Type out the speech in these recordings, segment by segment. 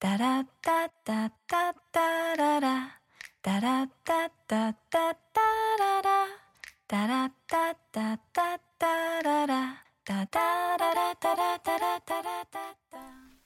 タラッタッタッタッタララ。タラッタッタッタッタララ。タラッタッタッタッタララ。タタララタラタラタラタラ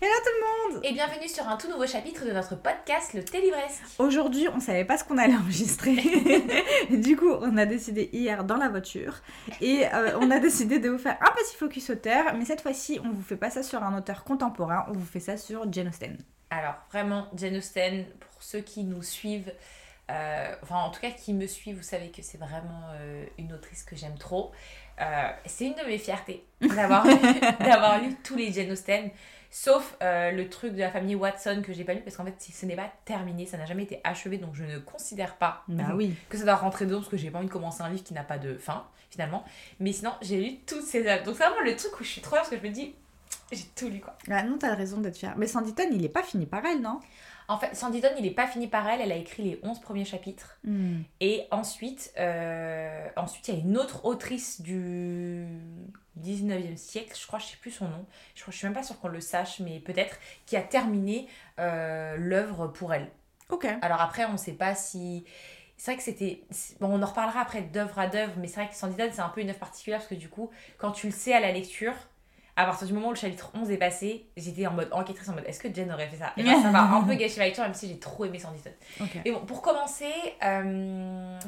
Hello tout le monde Et bienvenue sur un tout nouveau chapitre de notre podcast Le Thé Livresque. Aujourd'hui, on savait pas ce qu'on allait enregistrer. du coup, on a décidé hier dans la voiture et euh, on a décidé de vous faire un petit focus auteur, mais cette fois-ci, on vous fait pas ça sur un auteur contemporain, on vous fait ça sur Jane Austen. Alors vraiment, Jane Austen, pour ceux qui nous suivent, euh, enfin en tout cas qui me suivent, vous savez que c'est vraiment euh, une autrice que j'aime trop. Euh, c'est une de mes fiertés d'avoir lu, d'avoir lu tous les Jane Austen, sauf euh, le truc de la famille Watson que j'ai pas lu parce qu'en fait ce n'est pas terminé, ça n'a jamais été achevé, donc je ne considère pas Bah oui. que ça doit rentrer dedans parce que j'ai pas envie de commencer un livre qui n'a pas de fin finalement. Mais sinon, j'ai lu toutes ces œuvres. Donc c'est vraiment le truc où je suis trop heureuse parce que je me dis, j'ai tout lu quoi. Ah non, t'as raison d'être fière. Mais Sanditon, il est pas fini par elle, non? En fait, Sanditon, il est pas fini par elle, elle a écrit les 11 premiers chapitres. Et ensuite, euh, ensuite, il y a une autre autrice du 19e siècle, je crois, je sais plus son nom, je, crois, je suis même pas sûre qu'on le sache, mais peut-être, qui a terminé euh, l'œuvre pour elle. Ok. Alors après, on sait pas si. C'est vrai que c'était. Bon, on en reparlera après d'œuvre à d'œuvre, mais c'est vrai que Sanditon, c'est un peu une œuvre particulière parce que du coup, quand tu le sais à la lecture, à partir du moment où le chapitre 11 est passé, j'étais en mode enquêtrice, en mode est-ce que Jen aurait fait ça? Et ben, ça m'a un peu gâché la lecture, même si j'ai trop aimé Sanditon. Ok. Et bon, pour commencer, euh,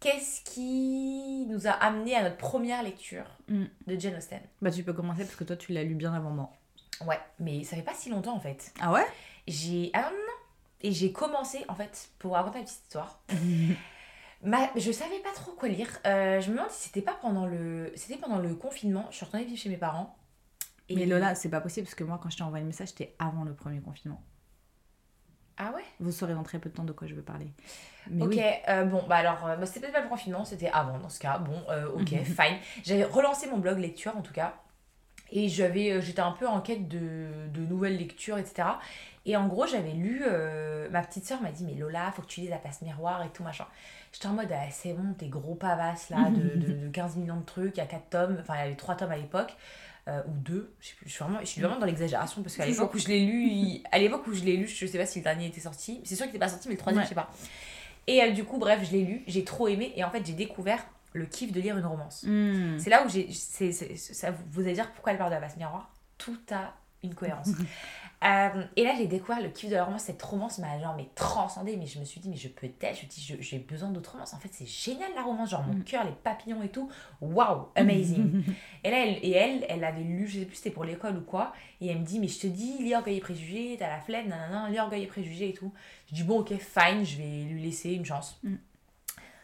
qu'est-ce qui nous a amené à notre première lecture Mm. de Jane Austen? Bah tu peux commencer parce que toi, tu l'as lu bien avant moi. Ouais, mais ça fait pas si longtemps en fait. Ah ouais? J'ai. Ah non. Et j'ai commencé, en fait, pour raconter une petite histoire. Ma... Je savais pas trop quoi lire. Euh, je me demande si c'était pas pendant le. C'était pendant le confinement. Je suis retournée vivre chez mes parents. Et- Mais Lola, c'est pas possible parce que moi, quand je t'ai envoyé le message, c'était avant le premier confinement. Ah ouais? Vous saurez dans très peu de temps de quoi je veux parler. Mais Ok, oui. euh, bon, bah alors, euh, bah, c'était peut-être pas le confinement, c'était avant dans ce cas. Bon, euh, ok, fine. J'avais relancé mon blog lecture en tout cas. Et j'avais, euh, j'étais un peu en quête de, de nouvelles lectures, etc. Et en gros, j'avais lu. ma petite soeur m'a dit Mais Lola, faut que tu lises la place miroir et tout machin. J'étais en mode ah, C'est bon, tes gros pavasses là, de, de, de 15 millions de trucs, il y a 4 tomes, enfin il y avait 3 tomes à l'époque. Euh, ou deux, je, sais plus, je suis vraiment, je suis vraiment dans l'exagération parce qu'à l'époque où je l'ai lu, il- à l'époque où je l'ai lu, je sais pas si le dernier était sorti, c'est sûr qu'il était pas sorti, mais le troisième, Ouais. je sais pas. Et euh, du coup, bref, je l'ai lu, j'ai trop aimé et en fait, j'ai découvert le kiff de lire une romance. Hmm. C'est là où j'ai. ça, vous- vous allez dire pourquoi elle parle de la passe miroir Tout a une cohérence. Euh, et là, j'ai découvert le kiff de la romance. Cette romance m'a genre mais transcendée. Mais je me suis dit, mais je peux être. Je me dis, j'ai besoin d'autres romances. En fait, c'est génial la romance. Genre mon Mm. cœur, les papillons et tout. Waouh, amazing. et là, elle, et elle, elle avait lu, je sais plus si c'était pour l'école ou quoi. Et elle me dit, mais je te dis, lis Orgueil et Préjugés, t'as la flemme, nanana, lis Orgueil et Préjugés et tout. Je dis, bon, ok, fine, je vais lui laisser une chance. Mm.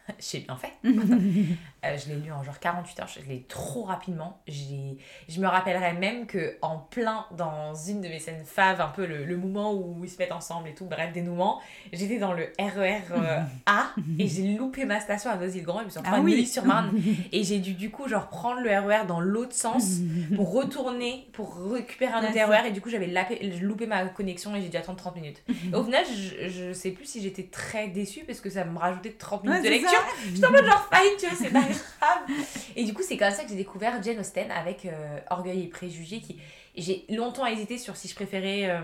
J'ai bien fait. Euh, je l'ai lu en genre 48 heures, je l'ai trop rapidement. Je me rappellerai même que en plein dans une de mes scènes faves, un peu le, le moment où ils se mettent ensemble et tout, bref, dénouement, j'étais dans le RER euh, A et j'ai loupé ma station à Noisy-le-Grand, et je me suis Ah retrouvée à oui. Neuilly-sur-Marne et j'ai dû du coup genre prendre le RER dans l'autre sens pour retourner, pour récupérer un autre RER et du coup j'avais loupé ma connexion et j'ai dû attendre 30 minutes. Et au final, je, je sais plus si j'étais très déçue parce que ça me rajoutait 30 minutes Ouais, de lecture. J'étais en mode genre fine, tu vois, c'est. Et du coup, c'est comme ça que j'ai découvert Jane Austen avec euh, Orgueil et Préjugés. Qui... J'ai longtemps hésité sur si je préférais euh,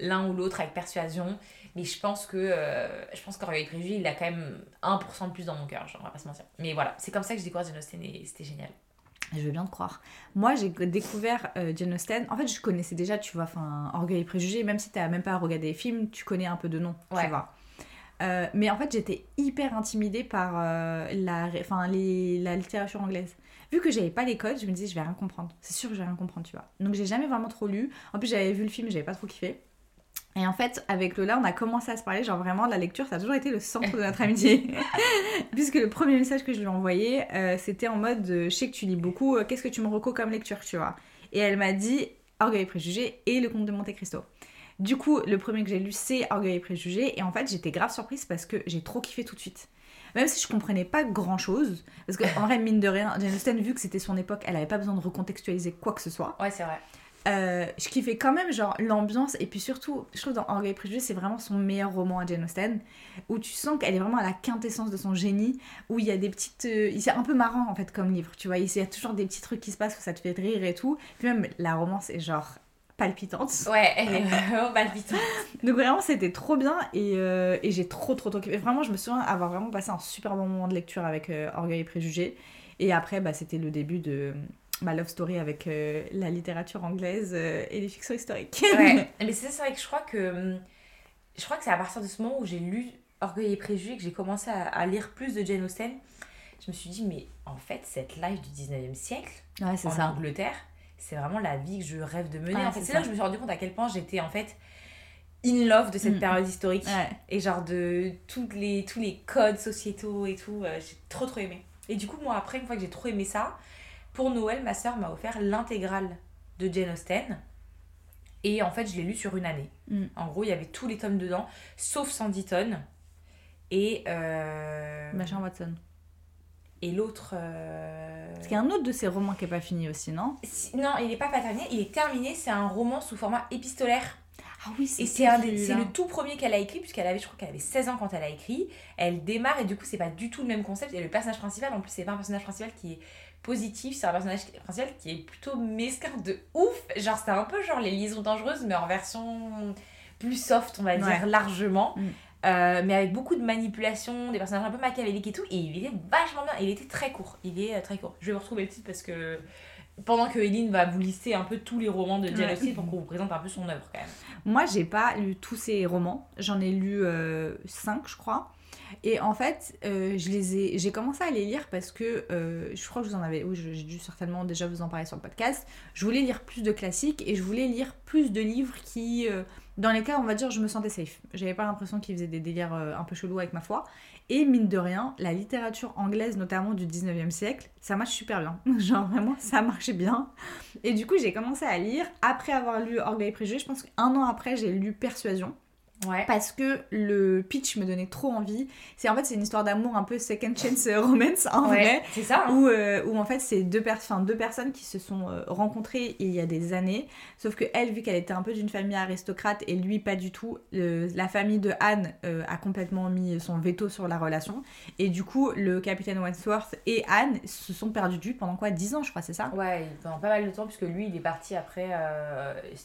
l'un ou l'autre avec Persuasion. Mais je pense que euh, je pense qu'Orgueil et Préjugés, il a quand même 1% de plus dans mon cœur, genre, on va pas se mentir. Mais voilà, c'est comme ça que j'ai découvert Jane Austen et c'était génial. Je veux bien te croire. Moi, j'ai découvert euh, Jane Austen. En fait, je connaissais déjà, tu vois, enfin, Orgueil et Préjugés. Même si t'as même pas regardé les films, tu connais un peu de nom, Ouais. tu vois. Euh, mais en fait, j'étais hyper intimidée par euh, la, enfin, les, la littérature anglaise. Vu que j'avais pas les codes, je me disais, je vais rien comprendre. C'est sûr que je vais rien comprendre, tu vois. Donc, j'ai jamais vraiment trop lu. En plus, j'avais vu le film, j'avais pas trop kiffé. Et en fait, avec Lola, on a commencé à se parler, genre vraiment, la lecture, ça a toujours été le centre de notre amitié. Puisque le premier message que je lui ai envoyé, euh, c'était en mode, je sais que tu lis beaucoup, qu'est-ce que tu me reco comme lecture, tu vois Et elle m'a dit Orgueil et Préjugés et Le Comte de Monte Cristo. Du coup, le premier que j'ai lu, c'est Orgueil et Préjugés. Et en fait, j'étais grave surprise parce que j'ai trop kiffé tout de suite. Même si je comprenais pas grand chose. Parce que, en vrai, mine de rien, Jane Austen, vu que c'était son époque, elle avait pas besoin de recontextualiser quoi que ce soit. Ouais, c'est vrai. Euh, je kiffais quand même genre l'ambiance et puis surtout je trouve dans Orgueil et Préjugés c'est vraiment son meilleur roman à Jane Austen où tu sens qu'elle est vraiment à la quintessence de son génie où il y a des petites euh, c'est un peu marrant en fait comme livre tu vois il y a toujours des petits trucs qui se passent où ça te fait rire et tout puis même la romance est genre palpitante. Ouais, elle est vraiment palpitante. donc vraiment c'était trop bien et, euh, et j'ai trop trop trop kiffé. Vraiment je me souviens avoir vraiment passé un super bon moment de lecture avec euh, Orgueil et Préjugés. Et après bah, c'était le début de ma love story avec euh, la littérature anglaise et les fictions historiques. Ouais, mais c'est vrai que je crois que je crois que c'est à partir de ce moment où j'ai lu Orgueil et Préjugés que j'ai commencé à, à lire plus de Jane Austen. Je me suis dit mais en fait cette life du 19e siècle ouais en ça. Angleterre, c'est vraiment la vie que je rêve de mener. Ouais, en fait, c'est là que je me suis rendu compte à quel point j'étais en fait in love de cette Mm. période historique ouais et genre de toutes les, tous les codes sociétaux et tout. euh, j'ai trop trop aimé. Et du coup, moi après, une fois que j'ai trop aimé ça, pour Noël, ma soeur m'a offert l'intégrale de Jane Austen. Et en fait, je l'ai lu sur une année. Mm. En gros, il y avait tous les tomes dedans, sauf Sandy tonnes. Et, euh, Machin Watson. Et l'autre. euh, Parce qu'il y a un autre de ses romans qui est pas fini aussi, non? Si- Non, il n'est pas, pas terminé, il est terminé. C'est un roman sous format épistolaire. Ah oui, Et c'est un des- c'est le tout premier qu'elle a écrit, puisqu'elle avait, je crois qu'elle avait 16 ans quand elle a écrit. Elle démarre et du coup, c'est pas du tout le même concept. Et le personnage principal, en plus, c'est pas un personnage principal qui est positif, c'est un personnage principal qui est plutôt mesquin de ouf. Genre, c'est un peu genre les liaisons dangereuses, mais en version plus soft, on va dire, largement. Mm. Euh, mais avec beaucoup de manipulation, des personnages un peu machiavéliques et tout. Et il était vachement bien. Il était très court. Il est euh, très court. Je vais vous retrouver le titre parce que pendant que Eileen va vous lister un peu tous les romans de Jane Ouais. Austen pour qu'on vous présente un peu son œuvre quand même. Moi, j'ai pas lu tous ses romans. J'en ai lu 5, je crois. Et en fait, euh, je les ai, j'ai commencé à les lire parce que euh, je crois que vous en avez, oui, j'ai dû certainement déjà vous en parler sur le podcast. Je voulais lire plus de classiques et je voulais lire plus de livres qui, euh, dans lesquels, on va dire, je me sentais safe. J'avais pas l'impression qu'ils faisaient des délires euh, un peu chelous avec ma foi. Et mine de rien, la littérature anglaise, notamment du 19e siècle, ça marche super bien. Genre vraiment, ça marchait bien. Et du coup, j'ai commencé à lire. Après avoir lu Orgueil et Préjugés, je pense qu'un an après, j'ai lu Persuasion Ouais. parce que le pitch me donnait trop envie. C'est en fait c'est une histoire d'amour un peu second chance romance en Ouais, vrai. c'est ça. hein. Où, euh, où en fait c'est deux, pers- deux personnes qui se sont euh, rencontrées il y a des années. Sauf que elle, vu qu'elle était un peu d'une famille aristocrate et lui pas du tout, la famille de Anne euh, a complètement mis son veto sur la relation. Et du coup, le capitaine Wentworth et Anne se sont perdus vue pendant quoi 10 ans je crois, c'est ça? Ouais, pendant pas mal de temps, puisque lui, il est parti après.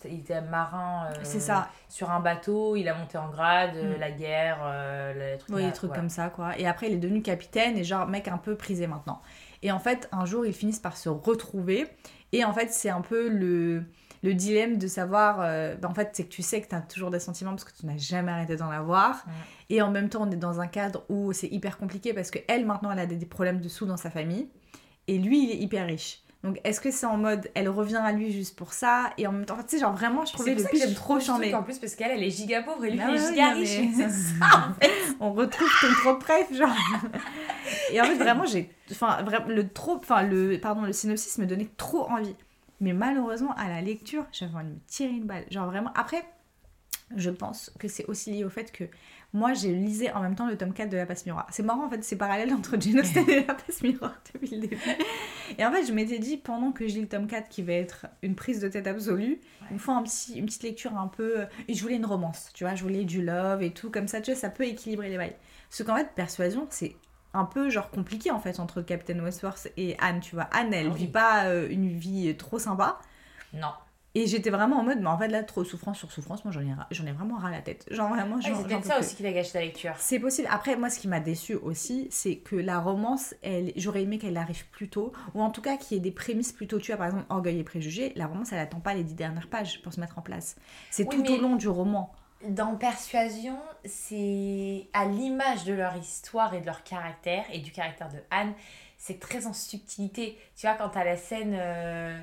il était marin C'est ça. sur un bateau, il a monté en grade, euh, Mm. la guerre, euh, les trucs, Oui, là, des trucs ouais. comme ça, quoi. Et après, il est devenu capitaine et genre, mec un peu prisé maintenant. Et en fait, un jour, ils finissent par se retrouver. Et en fait, c'est un peu le, le dilemme de savoir. euh, bah, en fait, c'est que tu sais que tu as toujours des sentiments parce que tu n'as jamais arrêté d'en avoir. Et en même temps, on est dans un cadre où c'est hyper compliqué parce que elle, maintenant, elle a des, des problèmes de sous dans sa famille. Et lui, il est hyper riche. Donc, est-ce que c'est en mode, elle revient à lui juste pour ça? Et en même temps, tu sais, genre vraiment, je trouvais C'est le que pitch j'aime trop chambé. en plus, parce qu'elle, elle est giga pauvre et lui, Bah il est giga riche. mais- C'est ça, en fait. on retrouve ton trop bref genre et en fait vraiment j'ai enfin vraiment le trop enfin le pardon le synopsis me donnait trop envie mais malheureusement à la lecture j'avais envie de me tirer une balle genre vraiment après je pense que c'est aussi lié au fait que moi j'ai lisé en même temps le tome 4 de La Passe Miroir. C'est marrant en fait, c'est parallèle entre Austen et La Passe Miroir depuis le début. Et en fait, je m'étais dit pendant que je lis le tome 4 qui va être une prise de tête absolue, il me faut un petit, une petite lecture un peu. Et je voulais une romance, tu vois, je voulais du love et tout, comme ça, tu vois, ça peut équilibrer les bails. Parce qu'en fait, Persuasion, c'est un peu genre compliqué en fait entre Captain Westworth et Anne, tu vois. Anne, elle Ah oui. vit pas euh, une vie trop sympa. Non. Et j'étais vraiment en mode, mais en fait là, trop souffrance sur souffrance, moi j'en ai, j'en ai vraiment ras la tête. Genre vraiment, Ouais, j'en- c'est j'en peut-être ça plus. aussi qui t'a gâché ta lecture. C'est possible. Après, moi, ce qui m'a déçu aussi, c'est que la romance, elle, j'aurais aimé qu'elle arrive plus tôt, ou en tout cas qu'il y ait des prémices plus tôt. Tu vois, par exemple, Orgueil et Préjugés, la romance, elle attend pas les dix dernières pages pour se mettre en place. C'est Oui, tout au long du roman. Dans Persuasion, c'est à l'image de leur histoire et de leur caractère, et du caractère de Anne, c'est très en subtilité. Tu vois, quand t'as la scène. euh,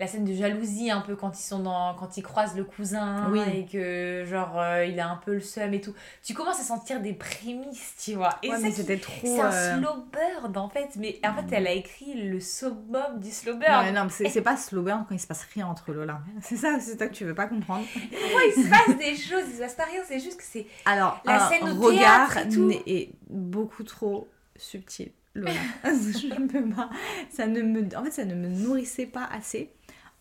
la scène de jalousie un peu quand ils sont dans quand ils croisent le cousin Oui. et que genre euh, il a un peu le seum et tout tu commences à sentir des prémices tu vois et Ouais, mais c'était trop. c'est un euh, slow burn en fait mais en fait elle a écrit le summum du slow Non, burn mais non, mais c'est pas slow burn quand il se passe rien entre Lola. C'est ça, c'est ça que tu veux pas comprendre. Pourquoi il se passe des choses il se passe pas rien c'est juste que c'est Alors, La un scène au regard et tout. est beaucoup trop subtil. Lola. je peux pas. Ça ne me, en fait, ça ne me nourrissait pas assez.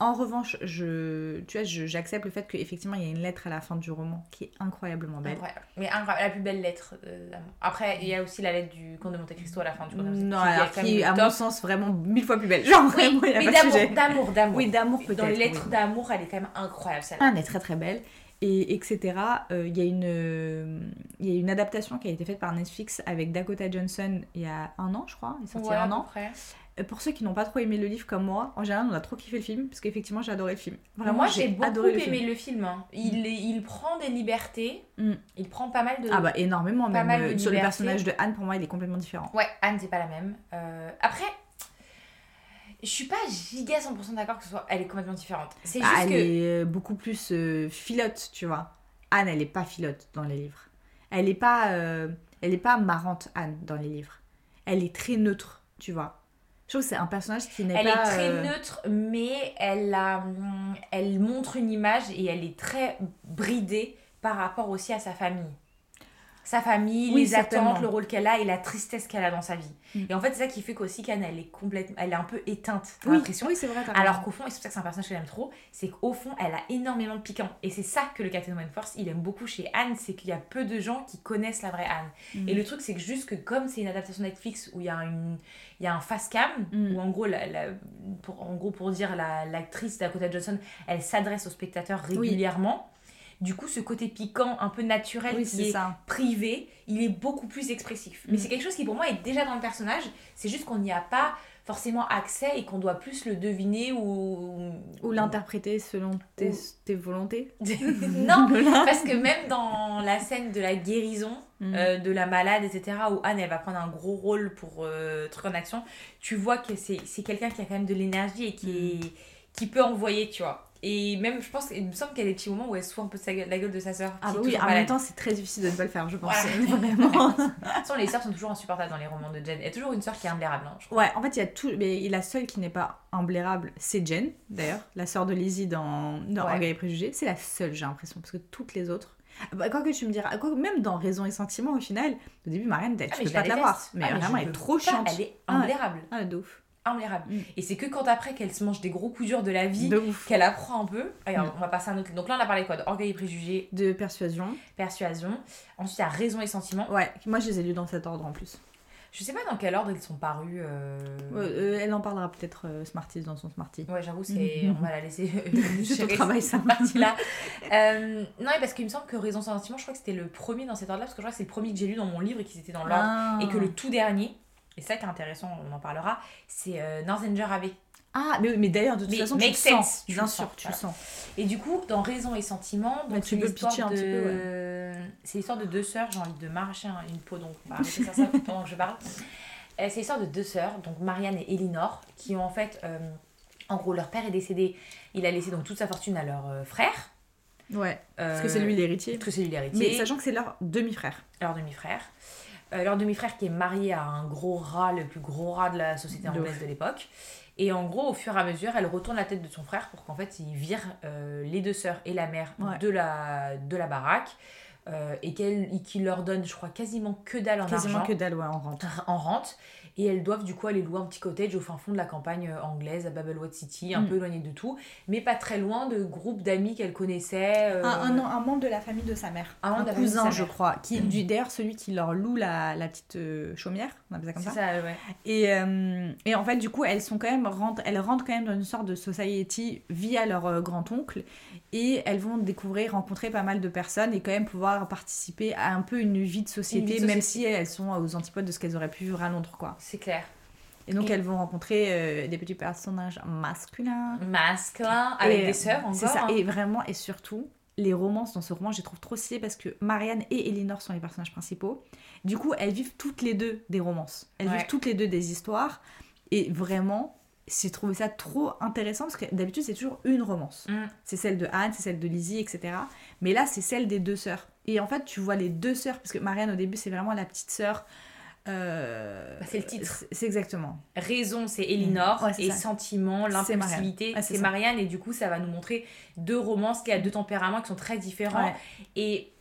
En revanche, je, tu vois, j'accepte le fait qu'effectivement, il y a une lettre à la fin du roman qui est incroyablement belle. incroyable mais incroyable la plus belle lettre euh, après il y a aussi la lettre du comte de Monte Cristo à la fin du Monte Non, alors qui, le à mon top. sens, vraiment mille fois plus belle. Genre, oui, vraiment, mais d'amour d'amour d'amour Oui, d'amour peut-être. dans les lettres oui. d'amour elle est quand même incroyable celle-là Ah, elle est très très belle. Et etc. Euh, Il y, a une, euh, y a une adaptation qui a été faite par Netflix avec Dakota Johnson il y a un an, je crois. Il est sorti il y a un an. près. Euh, Pour ceux qui n'ont pas trop aimé le livre comme moi, en général, on a trop kiffé le film parce qu'effectivement, j'ai adoré le film. Vraiment, Moi, j'ai beaucoup adoré aimé le film. le film. hein. Il, est- il prend des libertés. Mm. Il prend pas mal de. Ah bah énormément, Pas même mal euh, de sur le personnage de Anne, pour moi, il est complètement différent. Ouais, Anne, c'est pas la même. Euh, Après, je suis pas giga 100% d'accord que ce soit. Elle est complètement différente. C'est Bah, juste elle que. est beaucoup plus euh, filote, tu vois. Anne, elle est pas filote dans les livres. Elle est pas, euh, elle est pas marrante, Anne, dans les livres. Elle est très neutre, tu vois. Je trouve que c'est un personnage qui n'est Elle pas... est très euh, neutre, mais elle, a, elle montre une image et elle est très bridée par rapport aussi à sa famille. Sa famille, Oui, les attentes, le rôle qu'elle a et la tristesse qu'elle a dans sa vie. Mm. Et en fait, c'est ça qui fait qu'aussi qu'Anne, elle est complètement, elle est un peu éteinte, Oui, l'impression. oui c'est vrai. Alors qu'au fond, et c'est pour ça que c'est un personnage que j'aime trop, c'est qu'au fond, elle a énormément de piquant. Et c'est ça que le Captain Wentworth, il aime beaucoup chez Anne, c'est qu'il y a peu de gens qui connaissent la vraie Anne. Mm. Et le truc, c'est que juste que comme c'est une adaptation Netflix où il y a, une, il y a un fast cam, Mm. où en gros, la, la- pour, en gros, pour dire la- l'actrice Dakota Johnson, elle s'adresse aux spectateurs régulièrement. Du coup, ce côté piquant, un peu naturel, Oui, qui c'est est ça. privé, il est beaucoup plus expressif. Mais Mm. c'est quelque chose qui pour moi est déjà dans le personnage, c'est juste qu'on n'y a pas forcément accès et qu'on doit plus le deviner ou... Ou l'interpréter selon tes, Ou- tes volontés. non, parce que même dans la scène de la guérison Mm. euh, de la malade, etc., où Anne, elle va prendre un gros rôle pour euh, truc en action, tu vois que c'est quelqu'un qui a quand même de l'énergie et qui, Mm. est- qui peut envoyer, tu vois. Et même, je pense, il me semble qu'il y a des petits moments où elle se fout un peu de sa gueule- la gueule de sa sœur. Ah bah oui, en même temps, c'est très difficile de ne pas le faire, je pense. Voilà. Vraiment. De toute façon, les sœurs sont toujours insupportables dans les romans de Jen. Il y a toujours une sœur qui est imblairable. hein, je crois. Ouais, en fait, il y a tout. Mais la seule qui n'est pas imblairable, c'est Jen, d'ailleurs, la sœur de Lizzie dans, dans Ouais. Et Préjugés. C'est la seule, j'ai l'impression, parce que toutes les autres. Bah, quoi que tu me diras, quoi même dans Raison et Sentiment, au final, au début, Marianne, tu Ah, peux pas la te la voir. déteste. Mais Ah, vraiment, elle est trop pas, chiante. Elle est Ah ouais. imblairable. Ah, de ouf. Imblairable. Mm. Et c'est que quand après qu'elle se mange des gros coups durs de la vie, qu'elle apprend un peu. Regarde, Mm. on va passer à un autre. Donc là, on a parlé quoi de Orgueil et Préjugés, De persuasion. Persuasion. Ensuite, il y a Raison et Sentiment. Ouais, moi, je les ai lus dans cet ordre en plus. Je sais pas dans quel ordre ils sont parus. euh, euh, elle en parlera peut-être euh, Smarties dans son Smartie. Ouais, j'avoue, c'est... Mhm. on va la laisser ton gérer travail, cette partie-là. Euh, non, et parce qu'il me semble que Raison et Sentiment, je crois que c'était le premier dans cet ordre-là, parce que je crois que c'est le premier que j'ai lu dans mon livre et qui était dans l'ordre. Ah. Et que le tout dernier, et ça qui est intéressant, on en parlera, c'est euh, Northanger Abbey. Ah, mais, mais d'ailleurs, de toute Mais façon, tu le sens. Bien le sûr, sens, tu le sens. Et du coup, dans Raison et Sentiment, donc tu c'est peux l'histoire pitcher un de... petit peu, C'est l'histoire de deux sœurs, j'ai envie de m'arracher un- une peau, donc on va arrêter de faire ça pendant que je parle. Euh, c'est l'histoire de deux sœurs, donc Marianne et Elinor, qui ont en fait... euh, en gros, leur père est décédé, il a laissé donc toute sa fortune à leur euh, frère. Ouais, parce que c'est lui l'héritier. Parce que c'est lui l'héritier. Mais sachant que c'est leur demi-frère. leur demi-frère. Euh, leur demi-frère qui est marié à un gros rat, le plus gros rat de la société anglaise de l'époque. Et en gros, au fur et à mesure, elle retourne la tête de son frère pour qu'en fait, il vire euh, les deux sœurs et la mère Ouais. de, la, de la baraque. euh, et qu'il leur donne, je crois, quasiment que dalle en Quasiment argent que dalle, ouais, en rente. en rente et elles doivent du coup aller louer un petit cottage au fin fond de la campagne euh, anglaise à Babelwood City, un Mm. peu éloigné de tout, mais pas très loin de groupes d'amis qu'elle connaissait. euh, Un, un, un membre de la famille de sa mère. Un cousin, je crois. Qui, du- D'ailleurs, celui qui leur loue la, la petite euh, chaumière, on appelle ça comme c'est ça. ça, ouais. Et, euh, et en fait, du coup, elles sont quand même rentrent, elles rentrent quand même dans une sorte de society via leur euh, grand-oncle. Et elles vont découvrir, rencontrer pas mal de personnes et quand même pouvoir participer à un peu une vie de société, vie de même société. si elles sont aux antipodes de ce qu'elles auraient pu vivre à Londres, quoi. C'est clair. Et donc, Et- elles vont rencontrer euh, des petits personnages masculins. Masculin, avec Et, des sœurs encore. C'est ça. hein. Et vraiment, et surtout, les romances dans ce roman, je les trouve trop stylées parce que Marianne et Elinor sont les personnages principaux. Du coup, elles vivent toutes les deux des romances. Elles Ouais. vivent toutes les deux des histoires. Et vraiment, j'ai trouvé ça trop intéressant parce que d'habitude c'est toujours une romance. Mm. C'est celle de Anne, c'est celle de Lizzie, etc. Mais là c'est celle des deux sœurs. Et en fait tu vois les deux sœurs, parce que Marianne au début c'est vraiment la petite sœur. Euh, Bah, c'est le titre. c'est- exactement. Raison, c'est Elinor. Ouais, et ça. sentiment, C'est l'impulsivité, Marianne. Ouais, c'est. Marianne. Et du coup, ça va nous montrer deux romances qui a deux tempéraments qui sont très différents. Ouais. Et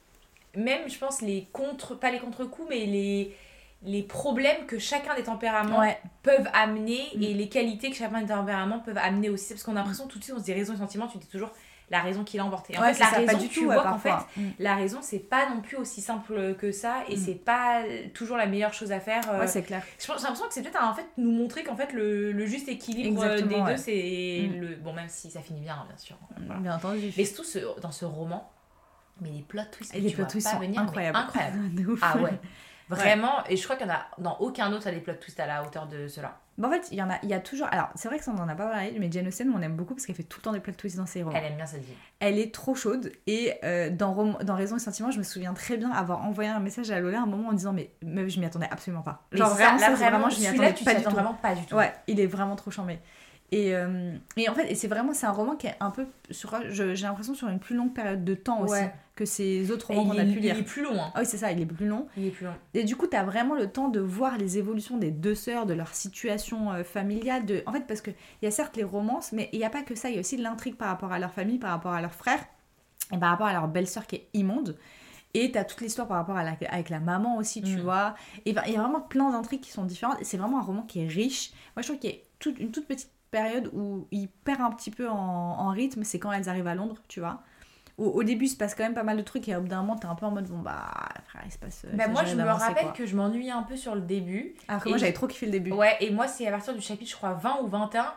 même, je pense, les contre, pas les contre-coups, mais les, les problèmes que chacun des tempéraments Ouais. peuvent amener Mm. et les qualités que chacun des tempéraments peuvent amener aussi. Parce qu'on a l'impression tout de suite, on se dit raison et sentiment, tu dis toujours la raison qui l'a emporté. En Ouais, fait, la ça, raison, pas du tu tout, vois ouais, qu'en fait, parfois. Mm. la raison, c'est pas non plus aussi simple que ça et Mm. c'est pas toujours la meilleure chose à faire. euh, Ouais, c'est clair. J'ai l'impression que c'est peut-être en fait nous montrer qu'en fait le, le juste équilibre euh, Exactement, des deux c'est Mm. le bon même si ça finit bien hein, bien sûr. Voilà. Bien entendu. Mais surtout ce- dans ce roman, mais les plot twists, Et les tu plot twists sont venir, incroyables. incroyables. Ah ouais. Vraiment, et je crois qu'il y en a dans aucun autre a des plot twists à la hauteur de cela. Bah, en fait, il y en a, il y a toujours. Alors, c'est vrai que ça on en a pas parlé, mais Jane Austen, on aime beaucoup parce qu'elle fait tout le temps des plot twists dans ses romans. Elle aime bien cette vie. Elle est trop chaude et euh, dans, Rom- dans Raison et Sentiment, je me souviens très bien avoir envoyé un message à Lola à un moment en disant mais meuf, je m'y attendais absolument pas. Genre ça, vraiment, là, ça, vraiment, vraiment, je m'y attendais tu pas du tout. vraiment pas du tout. Ouais, il est vraiment trop charmé. Et, euh, et en fait, c'est vraiment c'est un roman qui est un peu sur j'ai l'impression sur une plus longue période de temps aussi Ouais. Que ces autres romans il, qu'on a pu il lire. est plus long. hein. Ah oui, c'est ça, il est plus long. Il est plus long. Et du coup, tu as vraiment le temps de voir les évolutions des deux sœurs, de leur situation euh, familiale. De... En fait, parce qu'il y a certes les romances, mais il n'y a pas que ça. Il y a aussi l'intrigue par rapport à leur famille, par rapport à leurs frères, et par rapport à leur belle-sœur qui est immonde. Et tu as toute l'histoire par rapport à la... avec la maman aussi, tu Mm. vois. Et ben, il y a vraiment plein d'intrigues qui sont différentes. C'est vraiment un roman qui est riche. Moi, je trouve qu'il y a toute, une toute petite période où il perd un petit peu en, en rythme. C'est quand elles arrivent à Londres, tu vois. Au, au début, il se passe quand même pas mal de trucs. Et au bout d'un moment, t'es un peu en mode, bon, bah, frère, il se passe. Bah, moi, je me rappelle quoi. que je m'ennuyais un peu sur le début. Alors que moi j'avais trop kiffé le début. Ouais, et moi, c'est à partir du chapitre, je crois, 20 ou 21,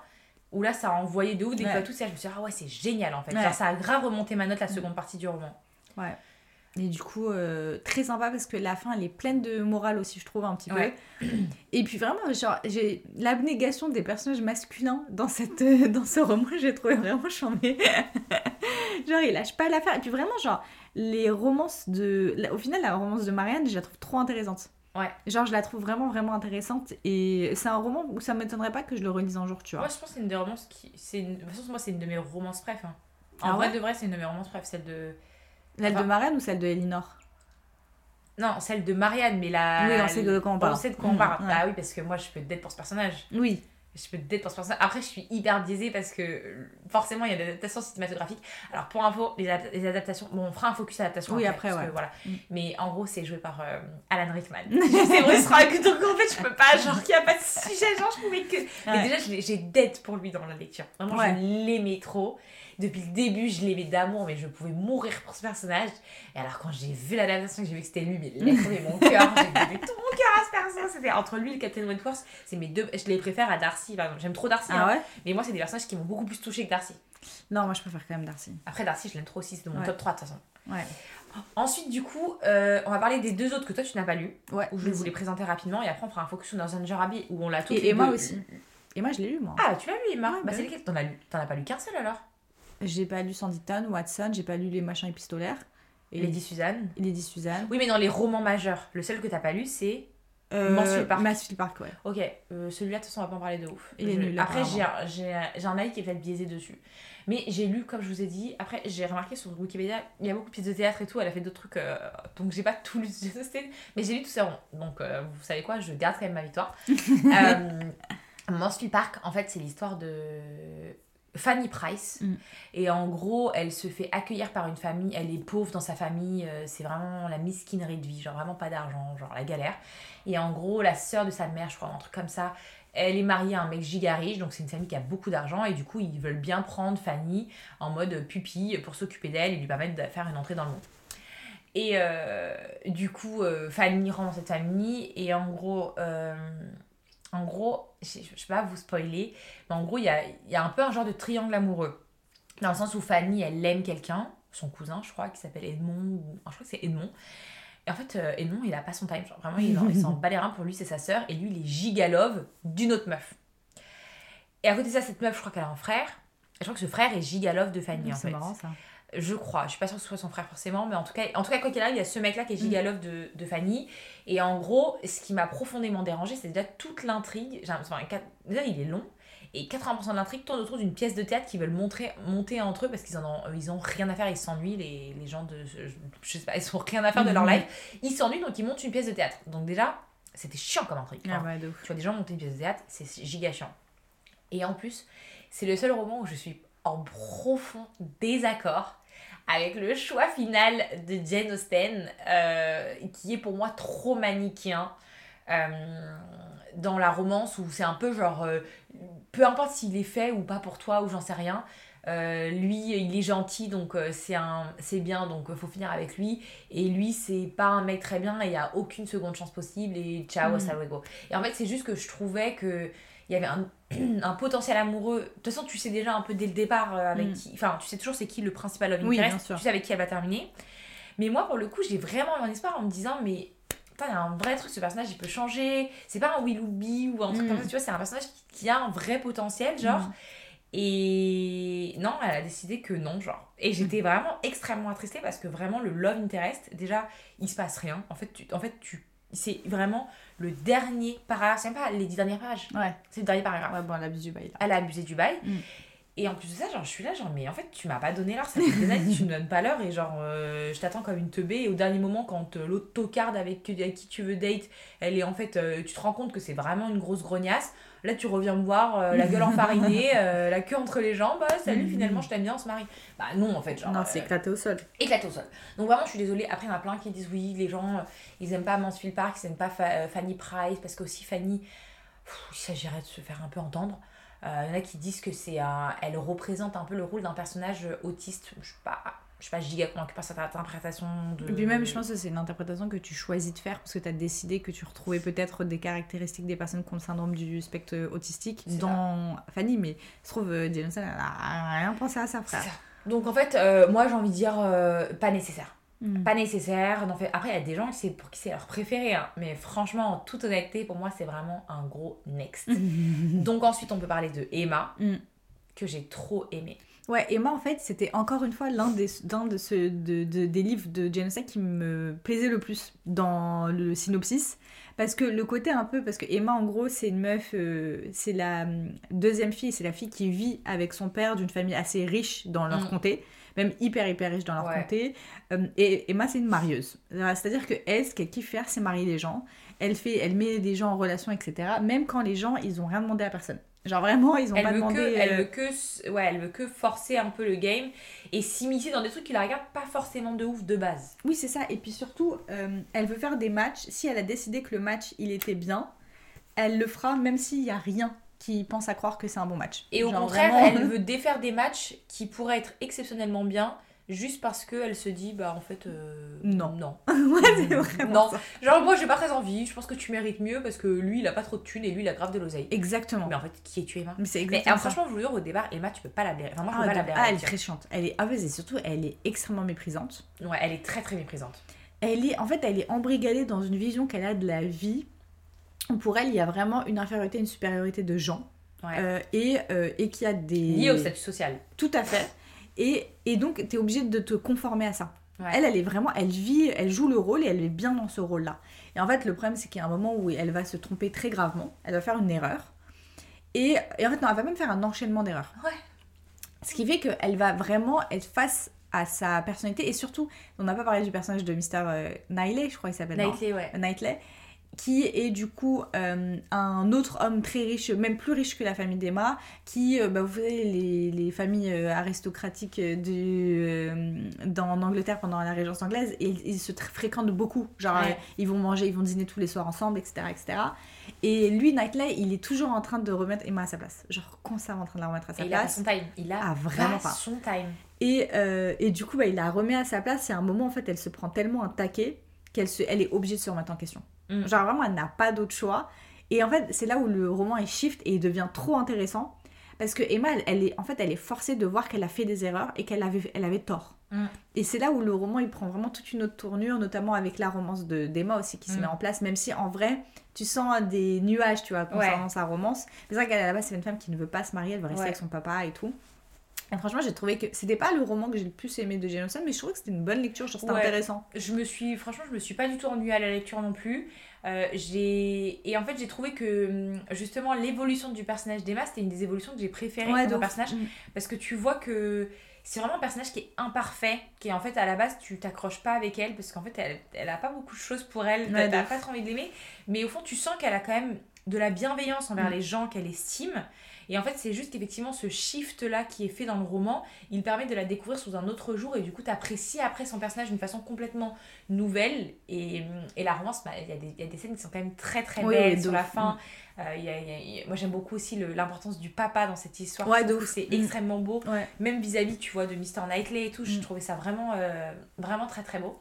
où là, ça a envoyé de ouf des Ouais. twists, et je me suis dit, ah ouais, c'est génial en fait. Ouais. Genre, ça a grave remonté ma note la seconde partie du roman. Ouais. Et du coup, euh, très sympa parce que la fin elle est pleine de morale aussi, je trouve, un petit Ouais. peu. Et puis vraiment, genre, j'ai l'abnégation des personnages masculins dans, cette, euh, dans ce roman, j'ai trouvé vraiment charmé. genre, ils lâchent pas l'affaire. Et puis vraiment, genre, les romances de. Au final, la romance de Marianne, je la trouve trop intéressante. Ouais. Genre, je la trouve vraiment, vraiment intéressante. Et c'est un roman où ça m'étonnerait pas que je le relise un jour, tu vois. Moi, je pense que c'est une des romances qui. Une... De toute façon, moi, c'est une de mes romances préf. hein. En Ah vrai ouais? de vrai, c'est une de mes romances préf, celle de. Celle de Marianne ou celle de Elinor? Non, celle de Marianne, mais la. Oui, on sait de quoi on parle. On sait de quoi on Mmh, parle. ouais. Bah oui, parce que moi, je peux être pour ce personnage. Oui. Je peux être pour ce personnage. Après, je suis hyper biaisée parce que forcément, il y a des adaptations cinématographiques. Alors, pour info, les, ad- les adaptations. Bon, on fera un focus adaptation. Oui, après. après, ouais. que voilà. Mm. Mais en gros, c'est joué par euh, Alan Rickman. c'est Bruce Rock. Donc, en fait, je peux pas. Genre, qu'il n'y a pas de sujet. Genre, je pouvais que. Mais déjà, j'ai dette pour lui dans la lecture. Vraiment, je l'aimais trop. Depuis le début, je l'aimais d'amour, mais je pouvais mourir pour ce personnage. Et alors, quand j'ai vu l'adaptation, que j'ai vu que c'était lui, mais trouvé mon cœur. J'ai donné tout mon cœur à ce personnage. C'était entre lui et le Captain Wentworth. C'est mes deux. Je les préfère à Darcy. par exemple. J'aime trop Darcy. hein. Ah ouais? Mais moi, c'est des personnages qui m'ont beaucoup plus touché que Darcy. Non, moi je préfère quand même Darcy. Après, Darcy, je l'aime trop aussi. C'est de mon Ouais. top 3 de toute façon. Ouais. Ensuite, du coup, euh, on va parler des deux autres que toi, tu n'as pas lu. Ouais. Où je vais vous les présenter rapidement. Et après, on fera un focus sur Danger Abbey où on l'a toutes Et, et moi aussi. Et moi je l'ai lu moi. Ah, tu l'as lu, Emma? Ouais, Bah, bah c'est oui. lesquels T'en as as pas lu qu'un seul alors? J'ai pas lu Sanditon, Watson, j'ai pas lu les machins épistolaires. Et Lady Suzanne. Lady Suzanne. Oui, mais dans les romans majeurs, le seul que t'as pas lu, c'est. Euh, Mansfield Park. Mansfield Park, ouais. Ok, euh, celui-là, de toute façon, on va pas en parler de ouf. Il est Je- nul, Après, j'ai un, j'ai un- j'ai un avis qui est peut-être biaisé dessus. Mais j'ai lu, comme je vous ai dit, après, j'ai remarqué sur Wikipédia, il y a beaucoup de pièces de théâtre et tout, elle a fait d'autres trucs, euh, donc j'ai pas tout lu mais j'ai lu tout ça. Donc, euh, vous savez quoi, je garde quand même ma victoire. Mansfield Park, en fait, c'est l'histoire de Fanny Price. Mm. Et en gros, elle se fait accueillir par une famille, elle est pauvre dans sa famille, euh, c'est vraiment la misquinerie de vie, genre vraiment pas d'argent, genre la galère. Et en gros, la sœur de sa mère, je crois, un truc comme ça, elle est mariée à un mec giga riche, donc c'est une famille qui a beaucoup d'argent, et du coup, ils veulent bien prendre Fanny en mode pupille pour s'occuper d'elle et lui permettre de faire une entrée dans le monde. Et euh, du coup, euh, Fanny rentre dans cette famille, et en gros, en gros, je je sais pas vous spoiler, mais en gros, il y a, il y a un peu un genre de triangle amoureux. Dans le sens où Fanny, elle aime quelqu'un, son cousin, je crois, qui s'appelle Edmond, ou... je crois que c'est Edmond. Et en fait, euh, Edmond, il a pas son time. Genre, vraiment, il, en- il s'en bat les reins pour lui, c'est sa sœur. Et lui, il est giga love d'une autre meuf. Et à côté de ça, cette meuf, je crois qu'elle a un frère. Et je crois que ce frère est giga love de Fanny, en C'est fait. marrant ça. Je crois, je suis pas sûre que ce soit son frère forcément, mais en tout cas, en tout cas quoi qu'il arrive, il y a ce mec-là qui est giga love de, de Fanny. Et en gros, ce qui m'a profondément dérangé, c'est déjà toute l'intrigue. Enfin, déjà, il est long. Et 80% de l'intrigue tourne autour d'une pièce de théâtre qu'ils veulent montrer, monter entre eux parce qu'ils en ont, ils ont rien à faire, ils s'ennuient, les, les gens de. Je, sais pas, ils ont rien à faire de leur Mhm. life. Ils s'ennuient donc ils montent une pièce de théâtre. Donc déjà, c'était chiant comme intrigue. Ah ouais, ouf. tu vois des gens monter une pièce de théâtre, c'est giga chiant. Et en plus, c'est le seul roman où je suis en profond désaccord avec le choix final de Jane Austen, euh, qui est pour moi trop manichéen. euh, dans la romance où c'est un peu genre euh, peu importe s'il est fait ou pas pour toi ou j'en sais rien lui il est gentil donc c'est un c'est bien donc faut finir avec lui et lui c'est pas un mec très bien et il y a aucune seconde chance possible et ciao Mhm. hasta luego et en fait c'est juste que je trouvais que il y avait un, un potentiel amoureux de toute façon tu sais déjà un peu dès le départ euh, avec Mhm. qui enfin tu sais toujours c'est qui le principal love Oui, interest bien sûr. tu sais avec qui elle va terminer mais moi pour le coup j'ai vraiment eu un espoir en me disant mais il y a un vrai truc, ce personnage il peut changer. C'est pas un Willoughby ou un truc Mm. comme ça, tu vois, c'est un personnage qui, qui a un vrai potentiel, genre. Mm. Et non, elle a décidé que non, genre. Et j'étais vraiment extrêmement attristée parce que vraiment, le love interest, déjà, il se passe rien. En fait, tu, en fait, tu, c'est vraiment le dernier paragraphe, c'est même pas les dix dernières pages, Ouais, c'est le dernier paragraphe. ouais, bon, l'abus du bail là. Elle a abusé du bail. Mm. Et en plus de ça, genre, je suis là, genre, mais en fait, tu m'as pas donné l'heure, ça fait des années tu me donnes pas l'heure, et genre, euh, je t'attends comme une teubée, et au dernier moment, quand euh, l'autre tocarde avec, avec qui tu veux date, elle est en fait, euh, tu te rends compte que c'est vraiment une grosse grognasse, là, tu reviens me voir, euh, la gueule enfarinée, euh, la queue entre les jambes, bah, salut, Mhm. finalement, je t'aime bien, on se marie. Bah non, en fait, genre. Non, c'est éclaté au sol. éclate au sol. Donc vraiment, je suis désolée. Après, il y en a plein qui disent oui, les gens, ils aiment pas Mansfield Park, ils aiment pas Fa- Fanny Price, parce qu'aussi Fanny, pff, il s'agirait de se faire un peu entendre. Il y en a qui disent que c'est un- elle représente un peu le rôle d'un personnage autiste. Je suis pas, je suis pas giga convaincue par cette interprétation de. Et puis même, je pense que c'est une interprétation que tu choisis de faire parce que tu as décidé que tu retrouvais peut-être des caractéristiques des personnes qui ont le syndrome du spectre autistique dans Fanny, mais je trouve euh, Jane Austen, elle a rien pensé à ça, frère. ça. Donc en fait, euh, moi j'ai envie de dire euh, pas nécessaire. Mm. Pas nécessaire. n'en fait... Après, il y a des gens c'est pour qui c'est leur préféré. hein. Mais franchement, en toute honnêteté, pour moi, c'est vraiment un gros next. Donc ensuite, on peut parler de Emma, Mm. que j'ai trop aimé. Ouais, et moi en fait, c'était encore une fois l'un des, de, ce, de, de- des livres de Austen qui me plaisait le plus dans le synopsis. Parce que le côté un peu, parce que Emma en gros, c'est une meuf, euh, c'est la hum, deuxième fille, c'est la fille qui vit avec son père d'une famille assez riche dans leur Mm. comté, même hyper hyper riche dans leur Ouais. comté. Euh, et Emma, c'est une marieuse. C'est-à-dire que elle, ce qu'elle kiffe faire, c'est marier les gens. Elle fait, elle met des gens en relation, etc. Même quand les gens, ils ont rien demandé à personne. Genre vraiment, ils ont Elle pas veut, demandé. que, elle, euh, veut que, ouais, elle veut que forcer un peu le game et s'immiscer dans des trucs qui la regardent pas forcément de ouf de base. Oui, c'est ça. Et puis surtout, euh, elle veut faire des matchs. Si elle a décidé que le match, il était bien, elle le fera même s'il n'y a rien qui pense à croire que c'est un bon match. Et au Genre, contraire, vraiment- elle veut défaire des matchs qui pourraient être exceptionnellement bien juste parce qu'elle se dit, bah en fait, euh, Non. Non. ouais, c'est vraiment Non. ça. Genre, moi j'ai pas très envie, je pense que tu mérites mieux parce que lui il a pas trop de thunes et lui il a grave de l'oseille. Exactement. Mais en fait, qui es-tu Emma? Mais c'est Mais exactement euh, ça. franchement, je vous jure, au départ, Emma, tu peux pas la blairer. Enfin, moi je Ah, peux pas la blairer. ah, elle est très chiante. Elle est... Ah ouais, et surtout, elle est extrêmement méprisante. Ouais, elle est très très méprisante. Elle est, en fait, elle est embrigadée dans une vision qu'elle a de la vie. où Pour elle, il y a vraiment une infériorité, une supériorité de gens. Ouais. Euh, et, euh, et qu'il y a des... Liée au statut social. Tout à fait. Et, et donc, tu es obligé de te conformer à ça. Ouais. Elle, elle est vraiment, elle vit, elle joue le rôle et elle est bien dans ce rôle-là. Et en fait, le problème, c'est qu'il y a un moment où elle va se tromper très gravement. Elle va faire une erreur. Et, et en fait, non, elle va même faire un enchaînement d'erreurs. Ouais. Ce qui fait qu'elle va vraiment être face à sa personnalité. Et surtout, on n'a pas parlé du personnage de Mr. euh, Knightley, je crois qu'il s'appelle. Knightley, ouais. Knightley, qui est du coup euh, un autre homme très riche, même plus riche que la famille d'Emma, qui, euh, bah, vous savez, les, les familles euh, aristocratiques dans, en Angleterre pendant la Régence anglaise, et ils se fréquentent beaucoup. Genre, Ouais. ils vont manger, ils vont dîner tous les soirs ensemble, etc., etc. Et lui, Knightley, il est toujours en train de remettre Emma à sa place. Genre, constamment en train de la remettre à sa Et il a pas place. son time. Il a Ah, vraiment pas pas. son time. Et, euh, et du coup, bah, il la remet à sa place. Et à un moment, en fait, elle se prend tellement un taquet qu'elle se, elle est obligée de se remettre en question. Mm. Genre, vraiment, elle n'a pas d'autre choix. Et en fait, c'est là où le roman il shift et il devient trop intéressant. Parce que Emma, elle, elle est, en fait, elle est forcée de voir qu'elle a fait des erreurs et qu'elle avait, elle avait tort. Mm. Et c'est là où le roman il prend vraiment toute une autre tournure, notamment avec la romance de d'Emma aussi qui se Mm. met en place, même si en vrai, tu sens des nuages, tu vois, concernant Ouais. sa romance. C'est vrai qu'elle à la base, c'est une femme qui ne veut pas se marier, elle veut rester Ouais. avec son papa et tout. Et franchement, j'ai trouvé que c'était pas le roman que j'ai le plus aimé de Jane Austen, mais je trouvais que c'était une bonne lecture, genre c'était Ouais. intéressant. Je me suis, franchement, je me suis pas du tout ennuyée à la lecture non plus. Euh, j'ai et en fait j'ai trouvé que hum, justement l'évolution du personnage d'Emma c'était une des évolutions que j'ai préférées Ouais, dans le personnage Mm. parce que tu vois que c'est vraiment un personnage qui est imparfait qui est en fait à la base tu t'accroches pas avec elle parce qu'en fait elle, elle a pas beaucoup de choses pour elle Ouais, t'as pas trop envie de l'aimer mais au fond tu sens qu'elle a quand même de la bienveillance envers Mm. les gens qu'elle estime. Et en fait c'est juste qu'effectivement ce shift là qui est fait dans le roman il permet de la découvrir sous un autre jour. Et du coup t'apprécies après son personnage d'une façon complètement nouvelle. Et, et la romance bah, il y, a des- il y a des scènes qui sont quand même très très Oui, belles sur la fin. Euh, il y a- y moi j'aime beaucoup aussi l'importance du papa dans cette histoire. Ouais, c'est Mm. extrêmement beau. Ouais. même vis-à-vis tu vois de Mr Knightley et tout je Mm. trouvais ça vraiment euh, vraiment très très beau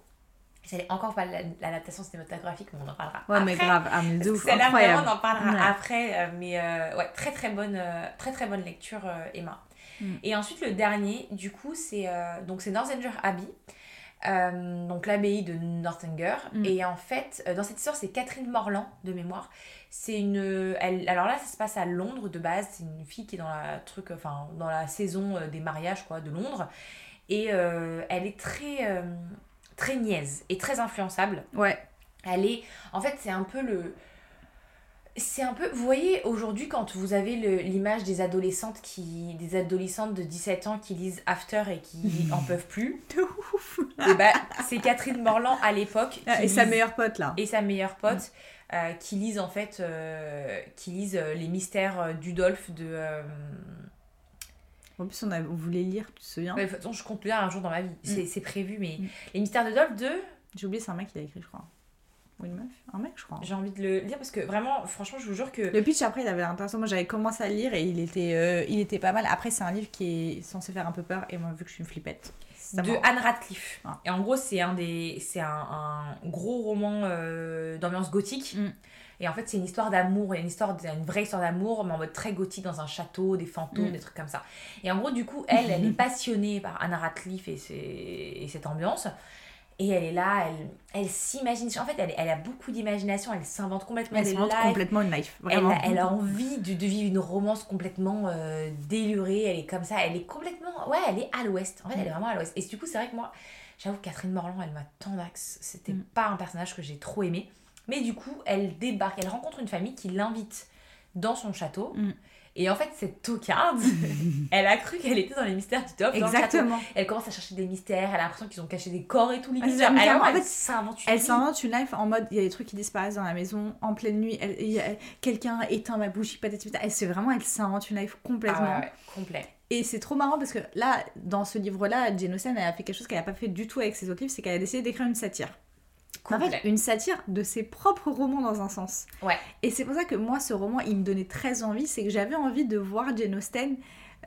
c'est encore pas la- l'adaptation cinématographique mais on en parlera Ouais, mais après. grave, ah, mais ouf, incroyable. on en parlera Ouais. après. euh, mais euh, ouais, très très bonne, euh, très très bonne lecture, euh, Emma. Mm. Et ensuite, le dernier, du coup, c'est donc c'est Northanger Abbey. donc l'abbaye de Northanger Mm. et en fait dans cette histoire c'est Catherine Morland de mémoire c'est une elle, alors là ça se passe à Londres de base c'est une fille qui est dans la truc enfin dans la saison des mariages quoi de Londres et elle est très très niaise et très influençable Ouais. elle est. En fait, c'est un peu le. C'est un peu. Vous voyez, aujourd'hui, quand vous avez l'image des adolescentes qui. des adolescentes de 17 ans qui lisent After et qui en peuvent plus, De ouf. et bah, c'est Catherine Morland à l'époque. Ah, et sa meilleure pote là. Et sa meilleure pote. euh, qui lisent en fait euh, qui lisent euh, les mystères d'Udolphe de euh, En plus, on, a, on voulait lire, tu te souviens de toute façon, je compte lire un jour dans ma vie c'est c'est prévu mais Mm. les mystères de J'ai oublié, c'est un mec qui l'a écrit, je crois. Ou une meuf Un mec, je crois. j'ai envie de le lire parce que vraiment franchement je vous jure que Le pitch, après, il avait l'air intéressant. Moi, j'avais commencé à le lire et il était, euh, il était pas mal. Après, c'est un livre qui est censé faire un peu peur. Et moi, vu que je suis une flippette, ça de Anne Radcliffe. Ah. Et en gros, c'est un des, c'est un, un gros roman euh, d'ambiance gothique. Mm. Et en fait, c'est une histoire d'amour, une histoire, une vraie histoire d'amour, mais en mode très gothique dans un château, des fantômes, Mm. des trucs comme ça. Et en gros, du coup, elle, elle est passionnée par Anna Radcliffe et, ses- et cette ambiance. Et elle est là, elle, elle s'imagine. En fait, elle, elle a beaucoup d'imagination, elle s'invente complètement Elle des lives. complètement une knife. Elle a, elle a envie de, de vivre une romance complètement euh, délurée, elle est comme ça, elle est complètement... Ouais, elle est à l'ouest, en fait elle est vraiment à l'ouest. Et du coup c'est vrai que moi, j'avoue que Catherine Morland, elle m'a tant d'axe, c'était Mm. pas un personnage que j'ai trop aimé. Mais du coup, elle débarque, elle rencontre une famille qui l'invite dans son château. Mm. Et en fait, cette tocarde, elle a cru qu'elle était dans les mystères du top. Exactement. Elle commence à chercher des mystères, elle a l'impression qu'ils ont caché des corps et tout. limite. Ah, ça, elle, en fait, s'invente une Elle s'invente une life en mode il y a des trucs qui disparaissent dans la maison en pleine nuit. Quelqu'un éteint ma bougie, patati patata. Elle c'est vraiment elle s'invente une life complètement. Ah ouais, ouais, complet. Et c'est trop marrant parce que là, dans ce livre-là, Jane Austen elle a fait quelque chose qu'elle n'a pas fait du tout avec ses autres livres, c'est qu'elle a décidé d'écrire une satire. En fait, une satire de ses propres romans dans un sens. Ouais. Et c'est pour ça que moi, ce roman, il me donnait très envie, c'est que j'avais envie de voir Jane Austen